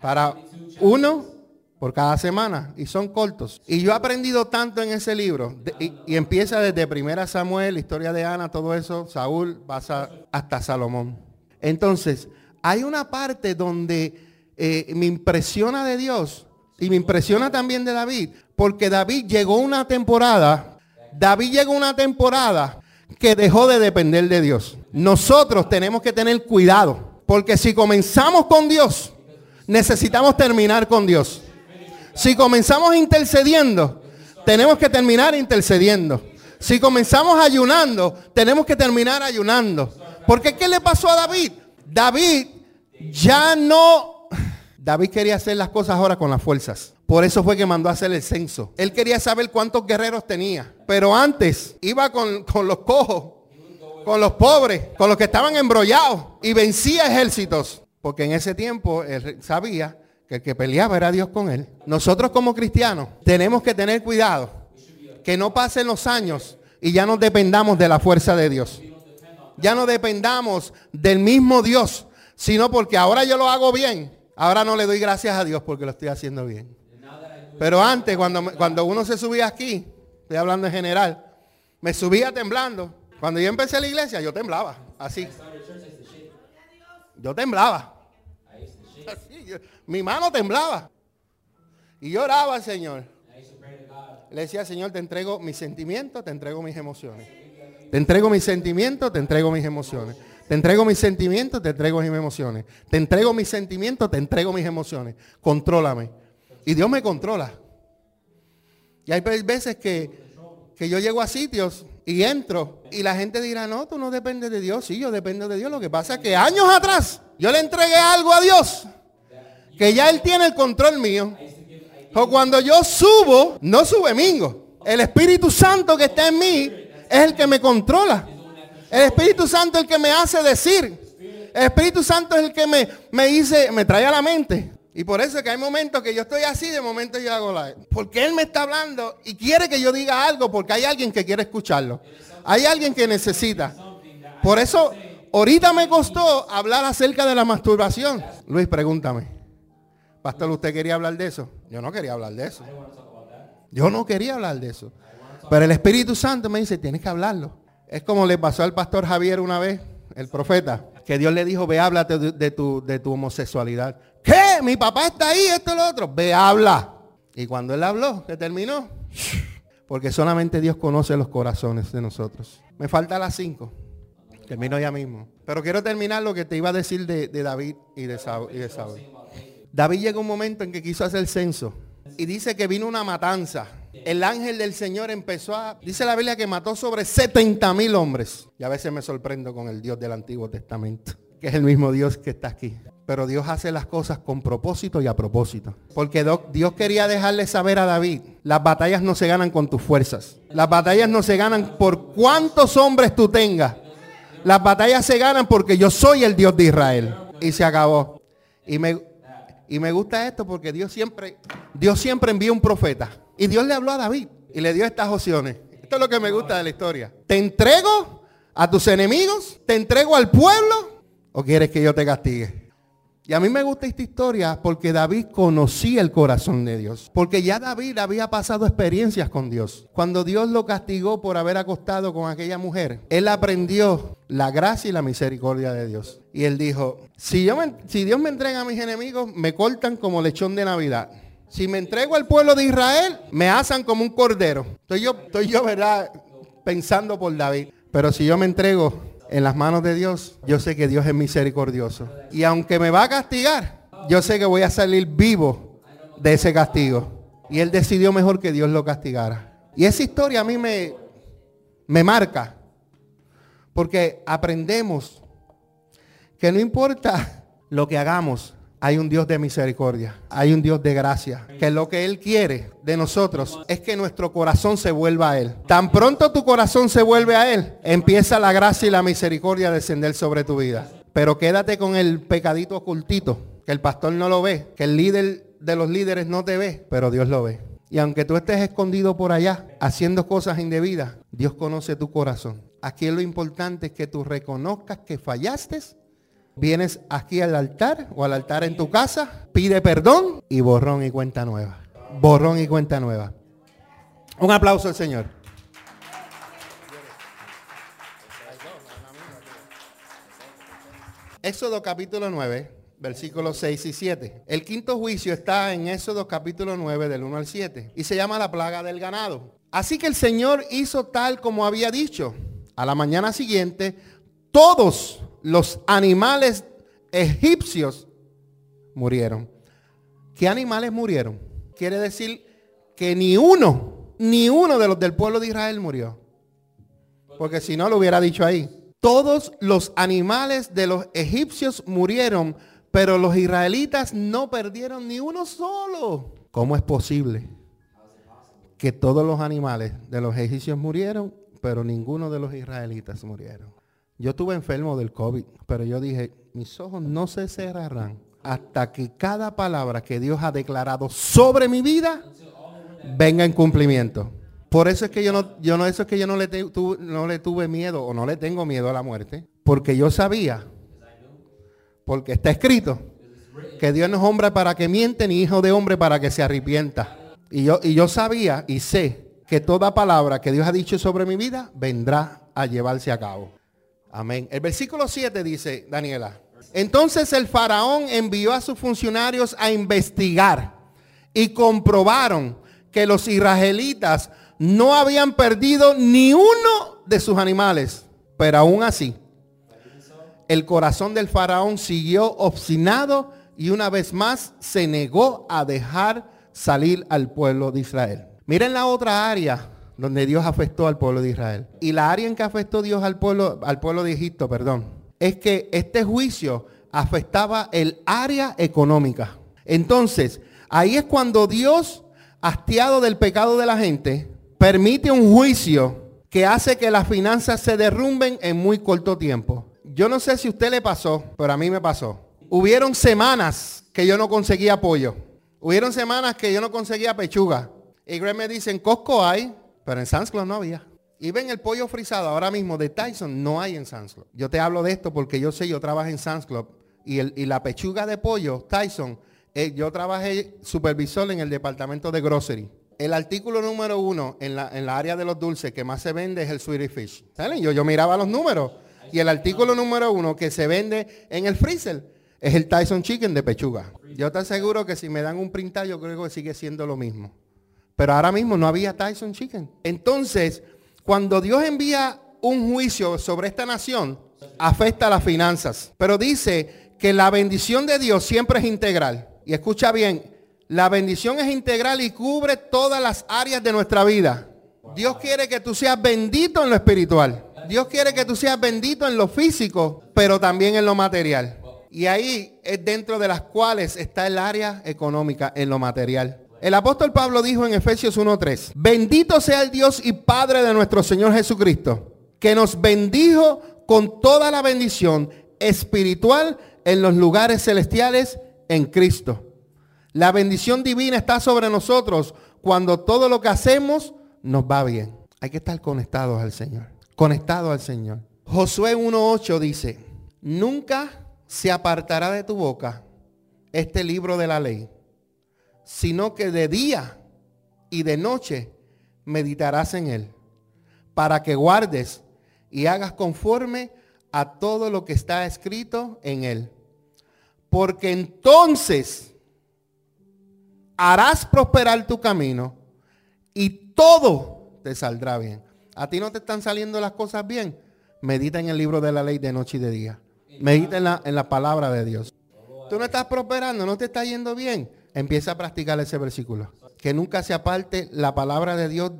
para uno por cada semana y son cortos. Y yo he aprendido tanto en ese libro y, empieza desde Primera Samuel, historia de Ana, todo eso, Saúl, pasa hasta Salomón. Entonces, hay una parte donde eh, me impresiona de Dios y me impresiona también de David, porque David llegó una temporada, David llegó una temporada que dejó de depender de Dios. Nosotros tenemos que tener cuidado, porque si comenzamos con Dios, necesitamos terminar con Dios. Si comenzamos intercediendo, tenemos que terminar intercediendo. Si comenzamos ayunando, tenemos que terminar ayunando. Porque ¿qué le pasó a David? David ya no... David quería hacer las cosas ahora con las fuerzas. Por eso fue que mandó a hacer el censo. Él quería saber cuántos guerreros tenía. Pero antes iba con, los cojos, con los pobres, con los que estaban embrollados y vencía ejércitos. Porque en ese tiempo él sabía que el que peleaba era Dios con él. Nosotros como cristianos tenemos que tener cuidado. Que no pasen los años y ya no dependamos de la fuerza de Dios ya no dependamos del mismo Dios, sino porque ahora yo lo hago bien. Ahora no le doy gracias a Dios porque lo estoy haciendo bien. Pero antes, cuando, cuando uno se subía aquí, estoy hablando en general, me subía temblando. Cuando yo empecé la iglesia, yo temblaba, así. Yo temblaba. mi mano temblaba. Y lloraba al Señor. Le decía, Señor, te entrego mis sentimientos, te entrego mis emociones. Te entrego mis sentimientos, te entrego mis emociones. Te entrego mis sentimientos, te entrego mis emociones. Te entrego mis sentimientos, te entrego mis emociones. Contrólame. Y Dios me controla. Y hay veces que, que yo llego a sitios y entro y la gente dirá, no, tú no dependes de Dios. Sí, yo dependo de Dios. Lo que pasa es que años atrás yo le entregué algo a Dios. Que ya Él tiene el control mío. O cuando yo subo, no sube mingo. El Espíritu Santo que está en mí es el que me controla. El Espíritu Santo es el que me hace decir. El Espíritu Santo es el que me, me dice, me trae a la mente. Y por eso es que hay momentos que yo estoy así, de momento yo hago la... Porque Él me está hablando y quiere que yo diga algo porque hay alguien que quiere escucharlo. Hay alguien que necesita. Por eso, ahorita me costó hablar acerca de la masturbación. Luis, pregúntame. Pastor, ¿usted quería hablar de eso? Yo no quería hablar de eso. Yo no quería hablar de eso. Pero el Espíritu Santo me dice, tienes que hablarlo. Es como le pasó al pastor Javier una vez, el profeta, que Dios le dijo, ve, háblate de, tu, de tu homosexualidad. Mi papá está ahí, esto lo otro. Ve, habla. Y cuando él habló, se terminó. Porque solamente Dios conoce los corazones de nosotros. Me falta las cinco. Termino ya mismo. Pero quiero terminar lo que te iba a decir de, David y de, Saúl, y de Saúl. David llegó un momento en que quiso hacer censo. Y dice que vino una matanza el ángel del Señor empezó a, dice la Biblia que mató sobre 70 mil hombres. Y a veces me sorprendo con el Dios del Antiguo Testamento, que es el mismo Dios que está aquí. Pero Dios hace las cosas con propósito y a propósito. Porque Dios quería dejarle saber a David, las batallas no se ganan con tus fuerzas. Las batallas no se ganan por cuántos hombres tú tengas. Las batallas se ganan porque yo soy el Dios de Israel. Y se acabó. Y me, y me gusta esto porque Dios siempre, Dios siempre envía un profeta. Y Dios le habló a David y le dio estas opciones. Esto es lo que me gusta de la historia. Te entrego a tus enemigos, te entrego al pueblo o quieres que yo te castigue. Y a mí me gusta esta historia porque David conocía el corazón de Dios. Porque ya David había pasado experiencias con Dios. Cuando Dios lo castigó por haber acostado con aquella mujer, él aprendió la gracia y la misericordia de Dios. Y él dijo, si, Dios me entrega a mis enemigos, me cortan como lechón de Navidad. Si me entrego al pueblo de Israel, me asan como un cordero. Estoy yo, estoy yo, ¿verdad? Pensando por David. Pero si yo me entrego en las manos de Dios, yo sé que Dios es misericordioso. Y aunque me va a castigar, yo sé que voy a salir vivo de ese castigo. Y él decidió mejor que Dios lo castigara. Y esa historia a mí me, me marca. Porque aprendemos que no importa lo que hagamos, hay un Dios de misericordia, hay un Dios de gracia, que lo que Él quiere de nosotros es que nuestro corazón se vuelva a Él. Tan pronto tu corazón se vuelve a Él, empieza la gracia y la misericordia a descender sobre tu vida. Pero quédate con el pecadito ocultito, que el pastor no lo ve, que el líder de los líderes no te ve, pero Dios lo ve. Y aunque tú estés escondido por allá haciendo cosas indebidas, Dios conoce tu corazón. Aquí lo importante es que tú reconozcas que fallaste Vienes aquí al altar o al altar en tu casa, pide perdón y borrón y cuenta nueva. Borrón y cuenta nueva. Un aplauso al Señor. Éxodo capítulo 9, versículos 6 y 7. El quinto juicio está en Éxodo capítulo 9 del 1 al 7 y se llama la plaga del ganado. Así que el Señor hizo tal como había dicho. A la mañana siguiente, todos los animales egipcios murieron. ¿Qué animales murieron? Quiere decir que ni uno, ni uno de los del pueblo de Israel murió. Porque si no lo hubiera dicho ahí. Todos los animales de los egipcios murieron, pero los israelitas no perdieron ni uno solo. ¿Cómo es posible que todos los animales de los egipcios murieron, pero ninguno de los israelitas murieron? Yo estuve enfermo del COVID, pero yo dije, mis ojos no se cerrarán hasta que cada palabra que Dios ha declarado sobre mi vida venga en cumplimiento. Por eso es que yo no, yo no, eso es que yo no le, no le tuve miedo o no le tengo miedo a la muerte, porque yo sabía, porque está escrito, que Dios no es hombre para que miente ni hijo de hombre para que se arrepienta. Y yo, y yo sabía y sé que toda palabra que Dios ha dicho sobre mi vida vendrá a llevarse a cabo. Amén. El versículo 7 dice, Daniela, entonces el faraón envió a sus funcionarios a investigar y comprobaron que los israelitas no habían perdido ni uno de sus animales. Pero aún así, el corazón del faraón siguió obstinado y una vez más se negó a dejar salir al pueblo de Israel. Miren la otra área donde Dios afectó al pueblo de Israel. Y la área en que afectó Dios al pueblo, al pueblo de Egipto, perdón, es que este juicio afectaba el área económica. Entonces, ahí es cuando Dios, hastiado del pecado de la gente, permite un juicio que hace que las finanzas se derrumben en muy corto tiempo. Yo no sé si a usted le pasó, pero a mí me pasó. Hubieron semanas que yo no conseguía apoyo. Hubieron semanas que yo no conseguía pechuga. Y Greg me dice, en Costco hay, pero en Sam's no había. Y ven el pollo frisado ahora mismo de Tyson, no hay en Sam's Yo te hablo de esto porque yo sé, yo trabajo en Sam's y, el, y la pechuga de pollo Tyson, eh, yo trabajé supervisor en el departamento de grocery. El artículo número uno en la, en la área de los dulces que más se vende es el Sweetie Fish. ¿Saben? Yo, yo miraba los números y el artículo número uno que se vende en el freezer es el Tyson Chicken de pechuga. Yo te aseguro que si me dan un printar, yo creo que sigue siendo lo mismo. Pero ahora mismo no había Tyson Chicken. Entonces, cuando Dios envía un juicio sobre esta nación, afecta las finanzas. Pero dice que la bendición de Dios siempre es integral. Y escucha bien, la bendición es integral y cubre todas las áreas de nuestra vida. Dios quiere que tú seas bendito en lo espiritual. Dios quiere que tú seas bendito en lo físico, pero también en lo material. Y ahí es dentro de las cuales está el área económica en lo material. El apóstol Pablo dijo en Efesios 1.3, bendito sea el Dios y Padre de nuestro Señor Jesucristo, que nos bendijo con toda la bendición espiritual en los lugares celestiales en Cristo. La bendición divina está sobre nosotros cuando todo lo que hacemos nos va bien. Hay que estar conectados al Señor. Conectados al Señor. Josué 1.8 dice, nunca se apartará de tu boca este libro de la ley, sino que de día y de noche meditarás en él, para que guardes y hagas conforme a todo lo que está escrito en él. Porque entonces harás prosperar tu camino y todo te saldrá bien. A ti no te están saliendo las cosas bien. Medita en el libro de la ley de noche y de día. Medita en la, en la palabra de Dios. Tú no estás prosperando, no te está yendo bien. Empieza a practicar ese versículo. Que nunca se aparte la palabra de Dios,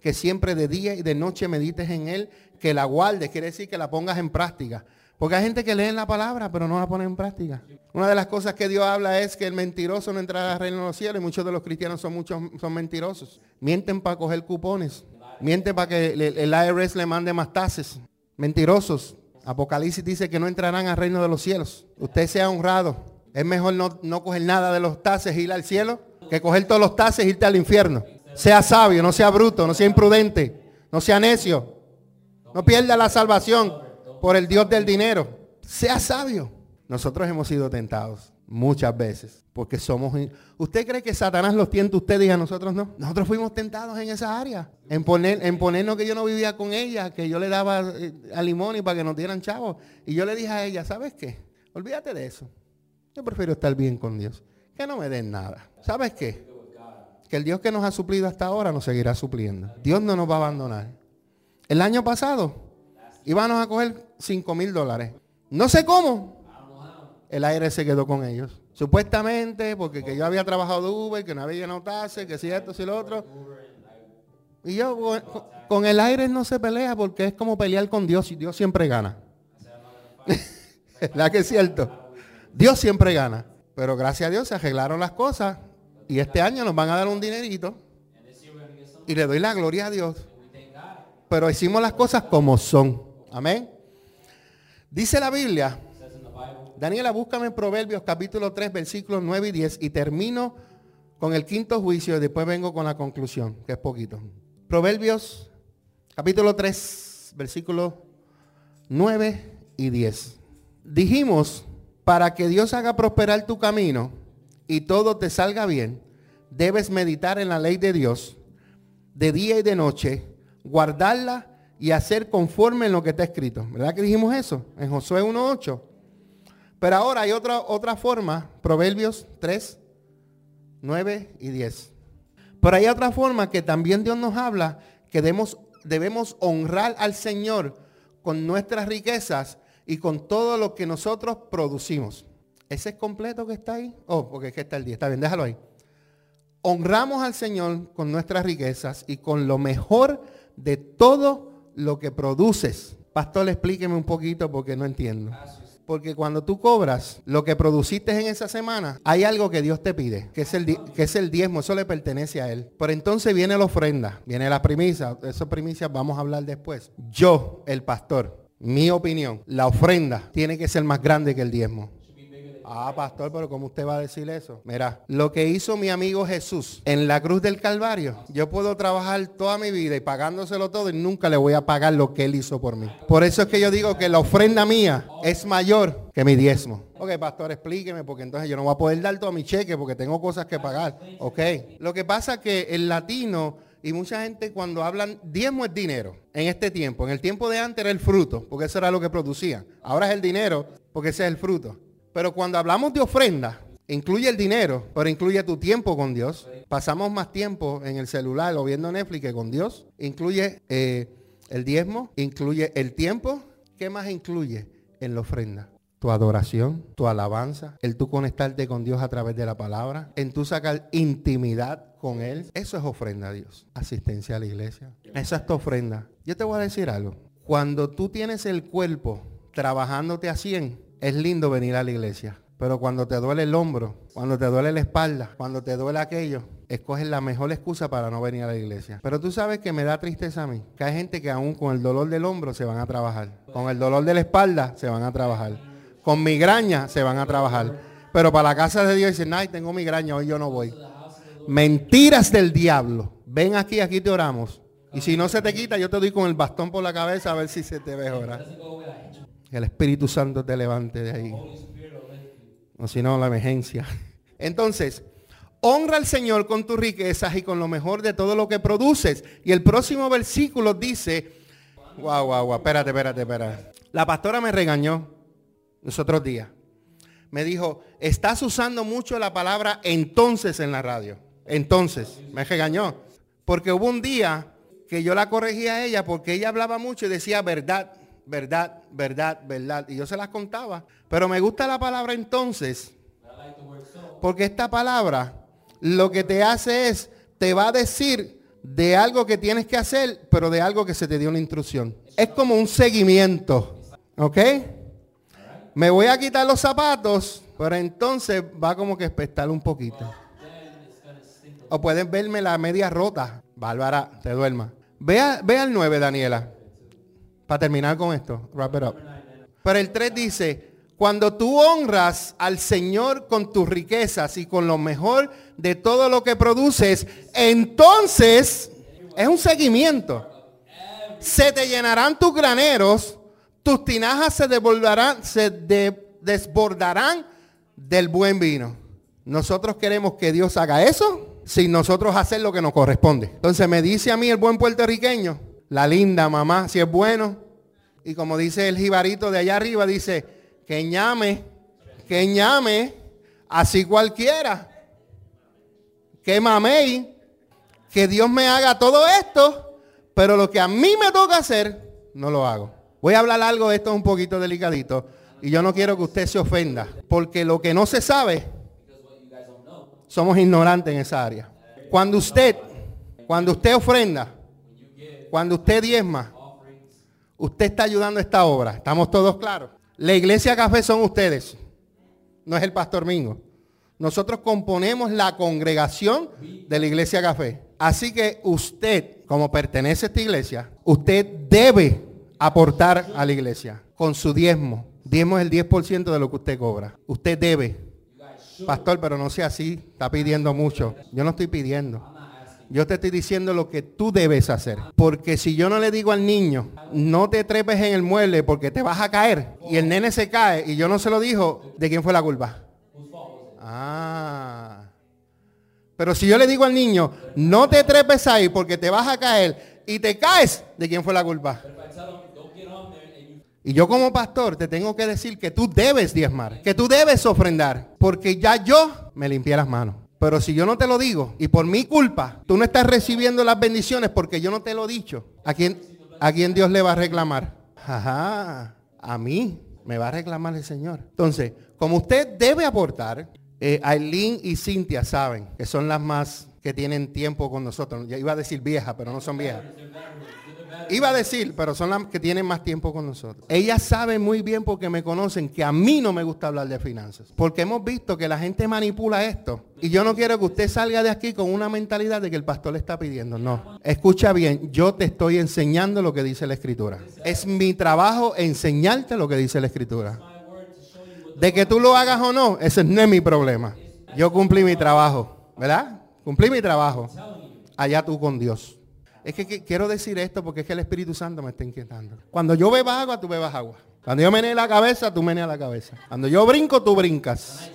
que siempre de día y de noche medites en él, que la guardes, quiere decir que la pongas en práctica. Porque hay gente que lee la palabra, pero no la pone en práctica. Una de las cosas que Dios habla es que el mentiroso no entrará al reino de los cielos y muchos de los cristianos son muchos son mentirosos. Mienten para coger cupones. Mienten para que el IRS le mande más tases. Mentirosos. Apocalipsis dice que no entrarán al reino de los cielos. Usted sea honrado. Es mejor no, no coger nada de los tases e ir al cielo que coger todos los tases e irte al infierno. Sea sabio, no sea bruto, no sea imprudente, no sea necio. No pierda la salvación por el Dios del dinero. Sea sabio. Nosotros hemos sido tentados muchas veces porque somos... ¿Usted cree que Satanás los tienta a ustedes y a nosotros no? Nosotros fuimos tentados en esa área. En, poner, en ponernos que yo no vivía con ella, que yo le daba eh, a limón y para que nos dieran chavos. Y yo le dije a ella, ¿sabes qué? Olvídate de eso. Yo prefiero estar bien con Dios. Que no me den nada. ¿Sabes qué? Que el Dios que nos ha suplido hasta ahora nos seguirá supliendo. Dios no nos va a abandonar. El año pasado íbamos a coger 5 mil dólares. No sé cómo. El aire se quedó con ellos. Supuestamente, porque que yo había trabajado de Uber, que no había llenado que si esto, si lo otro. Y yo con, el aire no se pelea porque es como pelear con Dios y Dios siempre gana. ¿Verdad que es cierto? Dios siempre gana. Pero gracias a Dios se arreglaron las cosas y este año nos van a dar un dinerito. Y le doy la gloria a Dios. Pero hicimos las cosas como son. Amén. Dice la Biblia, Daniela, búscame en Proverbios capítulo 3, versículos 9 y 10 y termino con el quinto juicio y después vengo con la conclusión, que es poquito. Proverbios capítulo 3, versículos 9 y 10. Dijimos, para que Dios haga prosperar tu camino y todo te salga bien, debes meditar en la ley de Dios de día y de noche, guardarla y hacer conforme en lo que está escrito. ¿Verdad que dijimos eso? En Josué 1.8. Pero ahora hay otra, otra forma, Proverbios 3, 9 y 10. Pero hay otra forma que también Dios nos habla que debemos, debemos honrar al Señor con nuestras riquezas y con todo lo que nosotros producimos. ¿Ese es completo que está ahí? Oh, porque es que está el 10. Está bien, déjalo ahí. Honramos al Señor con nuestras riquezas y con lo mejor de todo lo que produces. Pastor, explíqueme un poquito porque no entiendo. Porque cuando tú cobras lo que produciste en esa semana, hay algo que Dios te pide, que es el, que es el diezmo, eso le pertenece a Él. Pero entonces viene la ofrenda, viene la primicia, esas primicias vamos a hablar después. Yo, el pastor, mi opinión, la ofrenda tiene que ser más grande que el diezmo. Ah, pastor, pero ¿cómo usted va a decir eso? Mira, lo que hizo mi amigo Jesús en la cruz del Calvario, yo puedo trabajar toda mi vida y pagándoselo todo y nunca le voy a pagar lo que él hizo por mí. Por eso es que yo digo que la ofrenda mía es mayor que mi diezmo. Ok, pastor, explíqueme, porque entonces yo no voy a poder dar todo mi cheque porque tengo cosas que pagar. Ok. Lo que pasa es que el latino y mucha gente cuando hablan, diezmo es dinero en este tiempo. En el tiempo de antes era el fruto, porque eso era lo que producían. Ahora es el dinero, porque ese es el fruto. Pero cuando hablamos de ofrenda, incluye el dinero, pero incluye tu tiempo con Dios. Pasamos más tiempo en el celular o viendo Netflix que con Dios. Incluye eh, el diezmo, incluye el tiempo. ¿Qué más incluye en la ofrenda? Tu adoración, tu alabanza, el tú conectarte con Dios a través de la palabra, en tú sacar intimidad con Él. Eso es ofrenda a Dios. Asistencia a la iglesia. Esa es tu ofrenda. Yo te voy a decir algo. Cuando tú tienes el cuerpo trabajándote a 100, es lindo venir a la iglesia. Pero cuando te duele el hombro, cuando te duele la espalda, cuando te duele aquello, escoges la mejor excusa para no venir a la iglesia. Pero tú sabes que me da tristeza a mí, que hay gente que aún con el dolor del hombro se van a trabajar. Con el dolor de la espalda se van a trabajar. Con migraña se van a trabajar. Pero para la casa de Dios dicen, ay, tengo migraña, hoy yo no voy. Mentiras del diablo. Ven aquí, aquí te oramos. Y si no se te quita, yo te doy con el bastón por la cabeza a ver si se te mejora. Que el Espíritu Santo te levante de ahí o si no, la emergencia. Entonces, honra al Señor con tus riquezas y con lo mejor de todo lo que produces. Y el próximo versículo dice, guau, guau, guau, espérate, espérate, espérate. La pastora me regañó los otros días. Me dijo, estás usando mucho la palabra entonces en la radio. Entonces, me regañó. Porque hubo un día que yo la corregí a ella porque ella hablaba mucho y decía verdad verdad, verdad, verdad. Y yo se las contaba. Pero me gusta la palabra entonces. Porque esta palabra lo que te hace es, te va a decir de algo que tienes que hacer, pero de algo que se te dio una instrucción. Es como un seguimiento. ¿Ok? Me voy a quitar los zapatos, pero entonces va como que espestar un poquito. O pueden verme la media rota. Bárbara, te duerma. Ve, ve al 9, Daniela. Para terminar con esto, wrap it up. Pero el 3 dice, cuando tú honras al Señor con tus riquezas y con lo mejor de todo lo que produces, entonces es un seguimiento. Se te llenarán tus graneros, tus tinajas se desbordarán, se desbordarán del buen vino. Nosotros queremos que Dios haga eso sin nosotros hacer lo que nos corresponde. Entonces me dice a mí el buen puertorriqueño, la linda mamá, si es bueno. Y como dice el jibarito de allá arriba, dice, que ñame, que ñame, así cualquiera. Que mamey, que Dios me haga todo esto, pero lo que a mí me toca hacer, no lo hago. Voy a hablar algo de esto un poquito delicadito. Y yo no quiero que usted se ofenda, porque lo que no se sabe, somos ignorantes en esa área. Cuando usted, cuando usted ofrenda, cuando usted diezma, usted está ayudando a esta obra. ¿Estamos todos claros? La iglesia café son ustedes. No es el pastor Mingo. Nosotros componemos la congregación de la iglesia café. Así que usted, como pertenece a esta iglesia, usted debe aportar a la iglesia con su diezmo. Diezmo es el 10% de lo que usted cobra. Usted debe. Pastor, pero no sea así. Está pidiendo mucho. Yo no estoy pidiendo. Yo te estoy diciendo lo que tú debes hacer. Porque si yo no le digo al niño, no te trepes en el mueble porque te vas a caer. Y el nene se cae y yo no se lo dijo, ¿de quién fue la culpa? Ah. Pero si yo le digo al niño, no te trepes ahí porque te vas a caer y te caes, ¿de quién fue la culpa? Y yo como pastor te tengo que decir que tú debes diezmar, que tú debes ofrendar, porque ya yo me limpié las manos. Pero si yo no te lo digo y por mi culpa tú no estás recibiendo las bendiciones porque yo no te lo he dicho, ¿a quién, a quién Dios le va a reclamar? Ajá, a mí me va a reclamar el Señor. Entonces, como usted debe aportar, eh, Aileen y Cintia saben que son las más que tienen tiempo con nosotros. Ya iba a decir vieja, pero no son viejas. Iba a decir, pero son las que tienen más tiempo con nosotros. Ellas saben muy bien porque me conocen que a mí no me gusta hablar de finanzas. Porque hemos visto que la gente manipula esto. Y yo no quiero que usted salga de aquí con una mentalidad de que el pastor le está pidiendo. No. Escucha bien, yo te estoy enseñando lo que dice la escritura. Es mi trabajo enseñarte lo que dice la escritura. De que tú lo hagas o no, ese no es mi problema. Yo cumplí mi trabajo, ¿verdad? Cumplí mi trabajo. Allá tú con Dios. Es que, quiero decir esto porque es que el Espíritu Santo me está inquietando. Cuando yo beba agua, tú bebas agua. Cuando yo menee la cabeza, tú meneas la cabeza. Cuando yo brinco, tú brincas.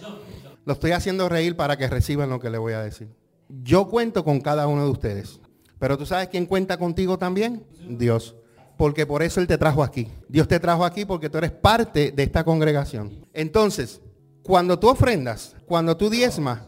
Lo estoy haciendo reír para que reciban lo que le voy a decir. Yo cuento con cada uno de ustedes. Pero tú sabes quién cuenta contigo también? Dios. Porque por eso Él te trajo aquí. Dios te trajo aquí porque tú eres parte de esta congregación. Entonces, cuando tú ofrendas, cuando tú diezmas,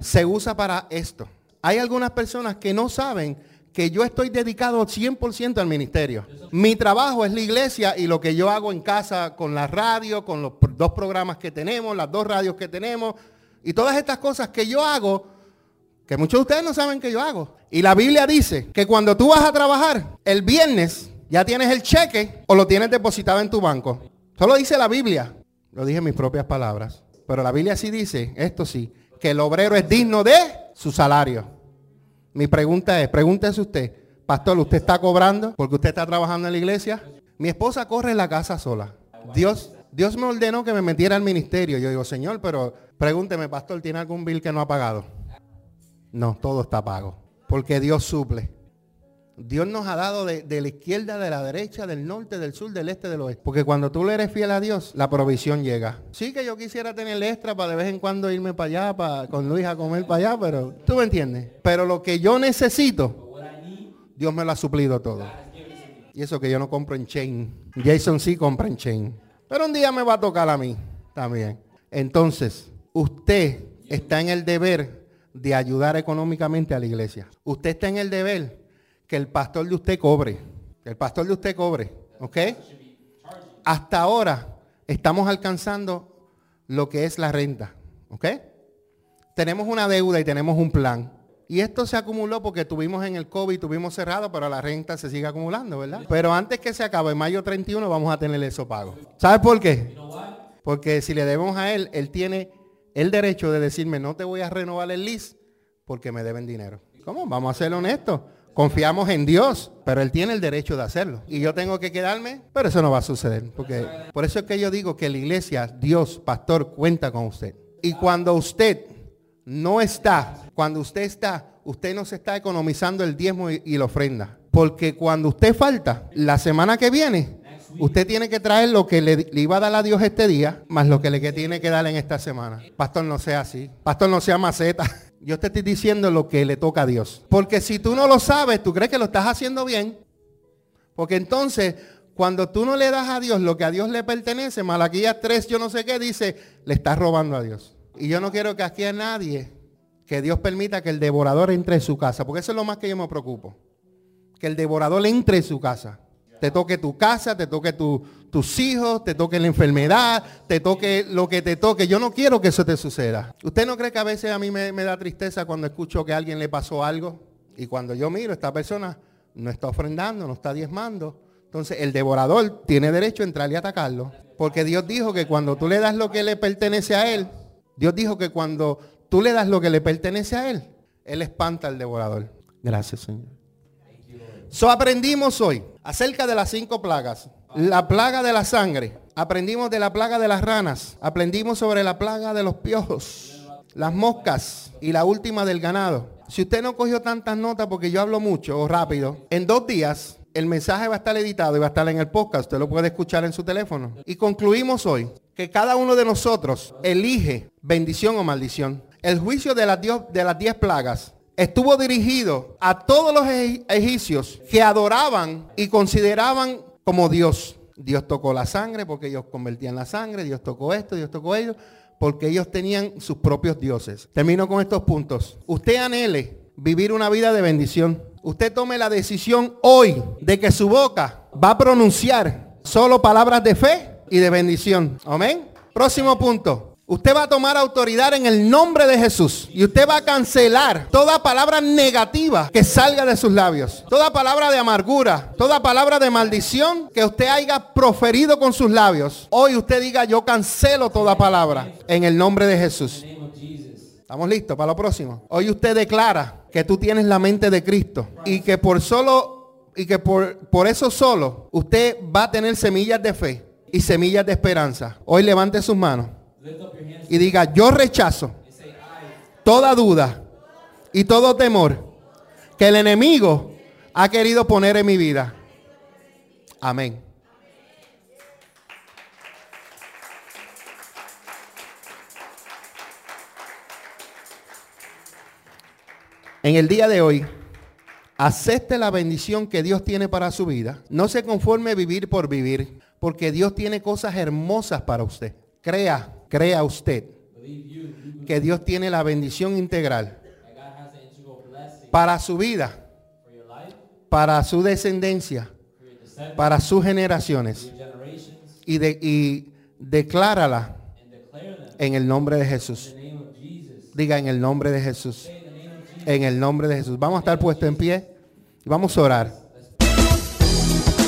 se usa para esto. Hay algunas personas que no saben que yo estoy dedicado 100% al ministerio. Mi trabajo es la iglesia y lo que yo hago en casa con la radio, con los dos programas que tenemos, las dos radios que tenemos y todas estas cosas que yo hago, que muchos de ustedes no saben que yo hago. Y la Biblia dice que cuando tú vas a trabajar, el viernes ya tienes el cheque o lo tienes depositado en tu banco. Solo dice la Biblia. Lo dije en mis propias palabras. Pero la Biblia sí dice, esto sí, que el obrero es digno de su salario. Mi pregunta es, pregúntese usted, pastor, ¿usted está cobrando porque usted está trabajando en la iglesia? Mi esposa corre en la casa sola. Dios, Dios me ordenó que me metiera al ministerio. Yo digo, Señor, pero pregúnteme, pastor, ¿tiene algún bill que no ha pagado? No, todo está pago. Porque Dios suple. Dios nos ha dado de, la izquierda, de la derecha, del norte, del sur, del este, del oeste. Porque cuando tú le eres fiel a Dios, la provisión llega. Sí que yo quisiera tener extra para de vez en cuando irme para allá, para, con Luis a comer para allá, pero tú me entiendes. Pero lo que yo necesito, Dios me lo ha suplido todo. Y eso que yo no compro en chain. Jason sí compra en chain. Pero un día me va a tocar a mí también. Entonces, usted está en el deber de ayudar económicamente a la iglesia. Usted está en el deber que el pastor de usted cobre. Que el pastor de usted cobre. ¿Ok? Hasta ahora estamos alcanzando lo que es la renta. ¿Ok? Tenemos una deuda y tenemos un plan. Y esto se acumuló porque tuvimos en el COVID, tuvimos cerrado, pero la renta se sigue acumulando, ¿verdad? Pero antes que se acabe, en mayo 31, vamos a tener eso pago. ¿Sabe por qué? Porque si le debemos a él, él tiene el derecho de decirme, no te voy a renovar el lease porque me deben dinero. ¿Cómo? Vamos a ser honestos. Confiamos en Dios, pero Él tiene el derecho de hacerlo. Y yo tengo que quedarme, pero eso no va a suceder. Porque por eso es que yo digo que la iglesia, Dios, pastor, cuenta con usted. Y cuando usted no está, cuando usted está, usted no se está economizando el diezmo y, la ofrenda. Porque cuando usted falta, la semana que viene, usted tiene que traer lo que le, le, iba a dar a Dios este día, más lo que le tiene que dar en esta semana. Pastor, no sea así. Pastor, no sea maceta. Yo te estoy diciendo lo que le toca a Dios. Porque si tú no lo sabes, tú crees que lo estás haciendo bien. Porque entonces, cuando tú no le das a Dios lo que a Dios le pertenece, Malaquías 3, yo no sé qué, dice, le estás robando a Dios. Y yo no quiero que aquí a nadie, que Dios permita que el devorador entre en su casa. Porque eso es lo más que yo me preocupo. Que el devorador entre en su casa te toque tu casa, te toque tus hijos, te toque la enfermedad, te toque lo que te toque. Yo no quiero que eso te suceda. ¿Usted no cree que a veces a mí me, da tristeza cuando escucho que a alguien le pasó algo? Y cuando yo miro, esta persona no está ofrendando, no está diezmando. Entonces el devorador tiene derecho a entrar y atacarlo. Porque Dios dijo que cuando tú le das lo que le pertenece a él, Dios dijo que cuando tú le das lo que le pertenece a él, él espanta al devorador. Gracias, Señor. So aprendimos hoy acerca de las cinco plagas. La plaga de la sangre. Aprendimos de la plaga de las ranas. Aprendimos sobre la plaga de los piojos, las moscas y la última del ganado. Si usted no cogió tantas notas porque yo hablo mucho o rápido, en dos días el mensaje va a estar editado y va a estar en el podcast. Usted lo puede escuchar en su teléfono. Y concluimos hoy que cada uno de nosotros elige bendición o maldición. El juicio de las, de las diez plagas estuvo dirigido a todos los egipcios que adoraban y consideraban como Dios. Dios tocó la sangre porque ellos convertían la sangre, Dios tocó esto, Dios tocó ello, porque ellos tenían sus propios dioses. Termino con estos puntos. Usted anhele vivir una vida de bendición. Usted tome la decisión hoy de que su boca va a pronunciar solo palabras de fe y de bendición. Amén. Próximo punto. Usted va a tomar autoridad en el nombre de Jesús. Y usted va a cancelar toda palabra negativa que salga de sus labios. Toda palabra de amargura. Toda palabra de maldición que usted haya proferido con sus labios. Hoy usted diga, yo cancelo toda palabra en el nombre de Jesús. ¿Estamos listos para lo próximo? Hoy usted declara que tú tienes la mente de Cristo. Y que por solo, y que por, por eso solo, usted va a tener semillas de fe y semillas de esperanza. Hoy levante sus manos y diga, yo rechazo toda duda y todo temor que el enemigo ha querido poner en mi vida. Amén. En el día de hoy, acepte la bendición que Dios tiene para su vida. No se conforme a vivir por vivir, porque Dios tiene cosas hermosas para usted. Crea crea usted que Dios tiene la bendición integral para su vida, para su descendencia, para sus generaciones. Y, de, y declárala en el nombre de Jesús. Diga en el nombre de Jesús. En el nombre de Jesús. Vamos a estar puestos en pie y vamos a orar.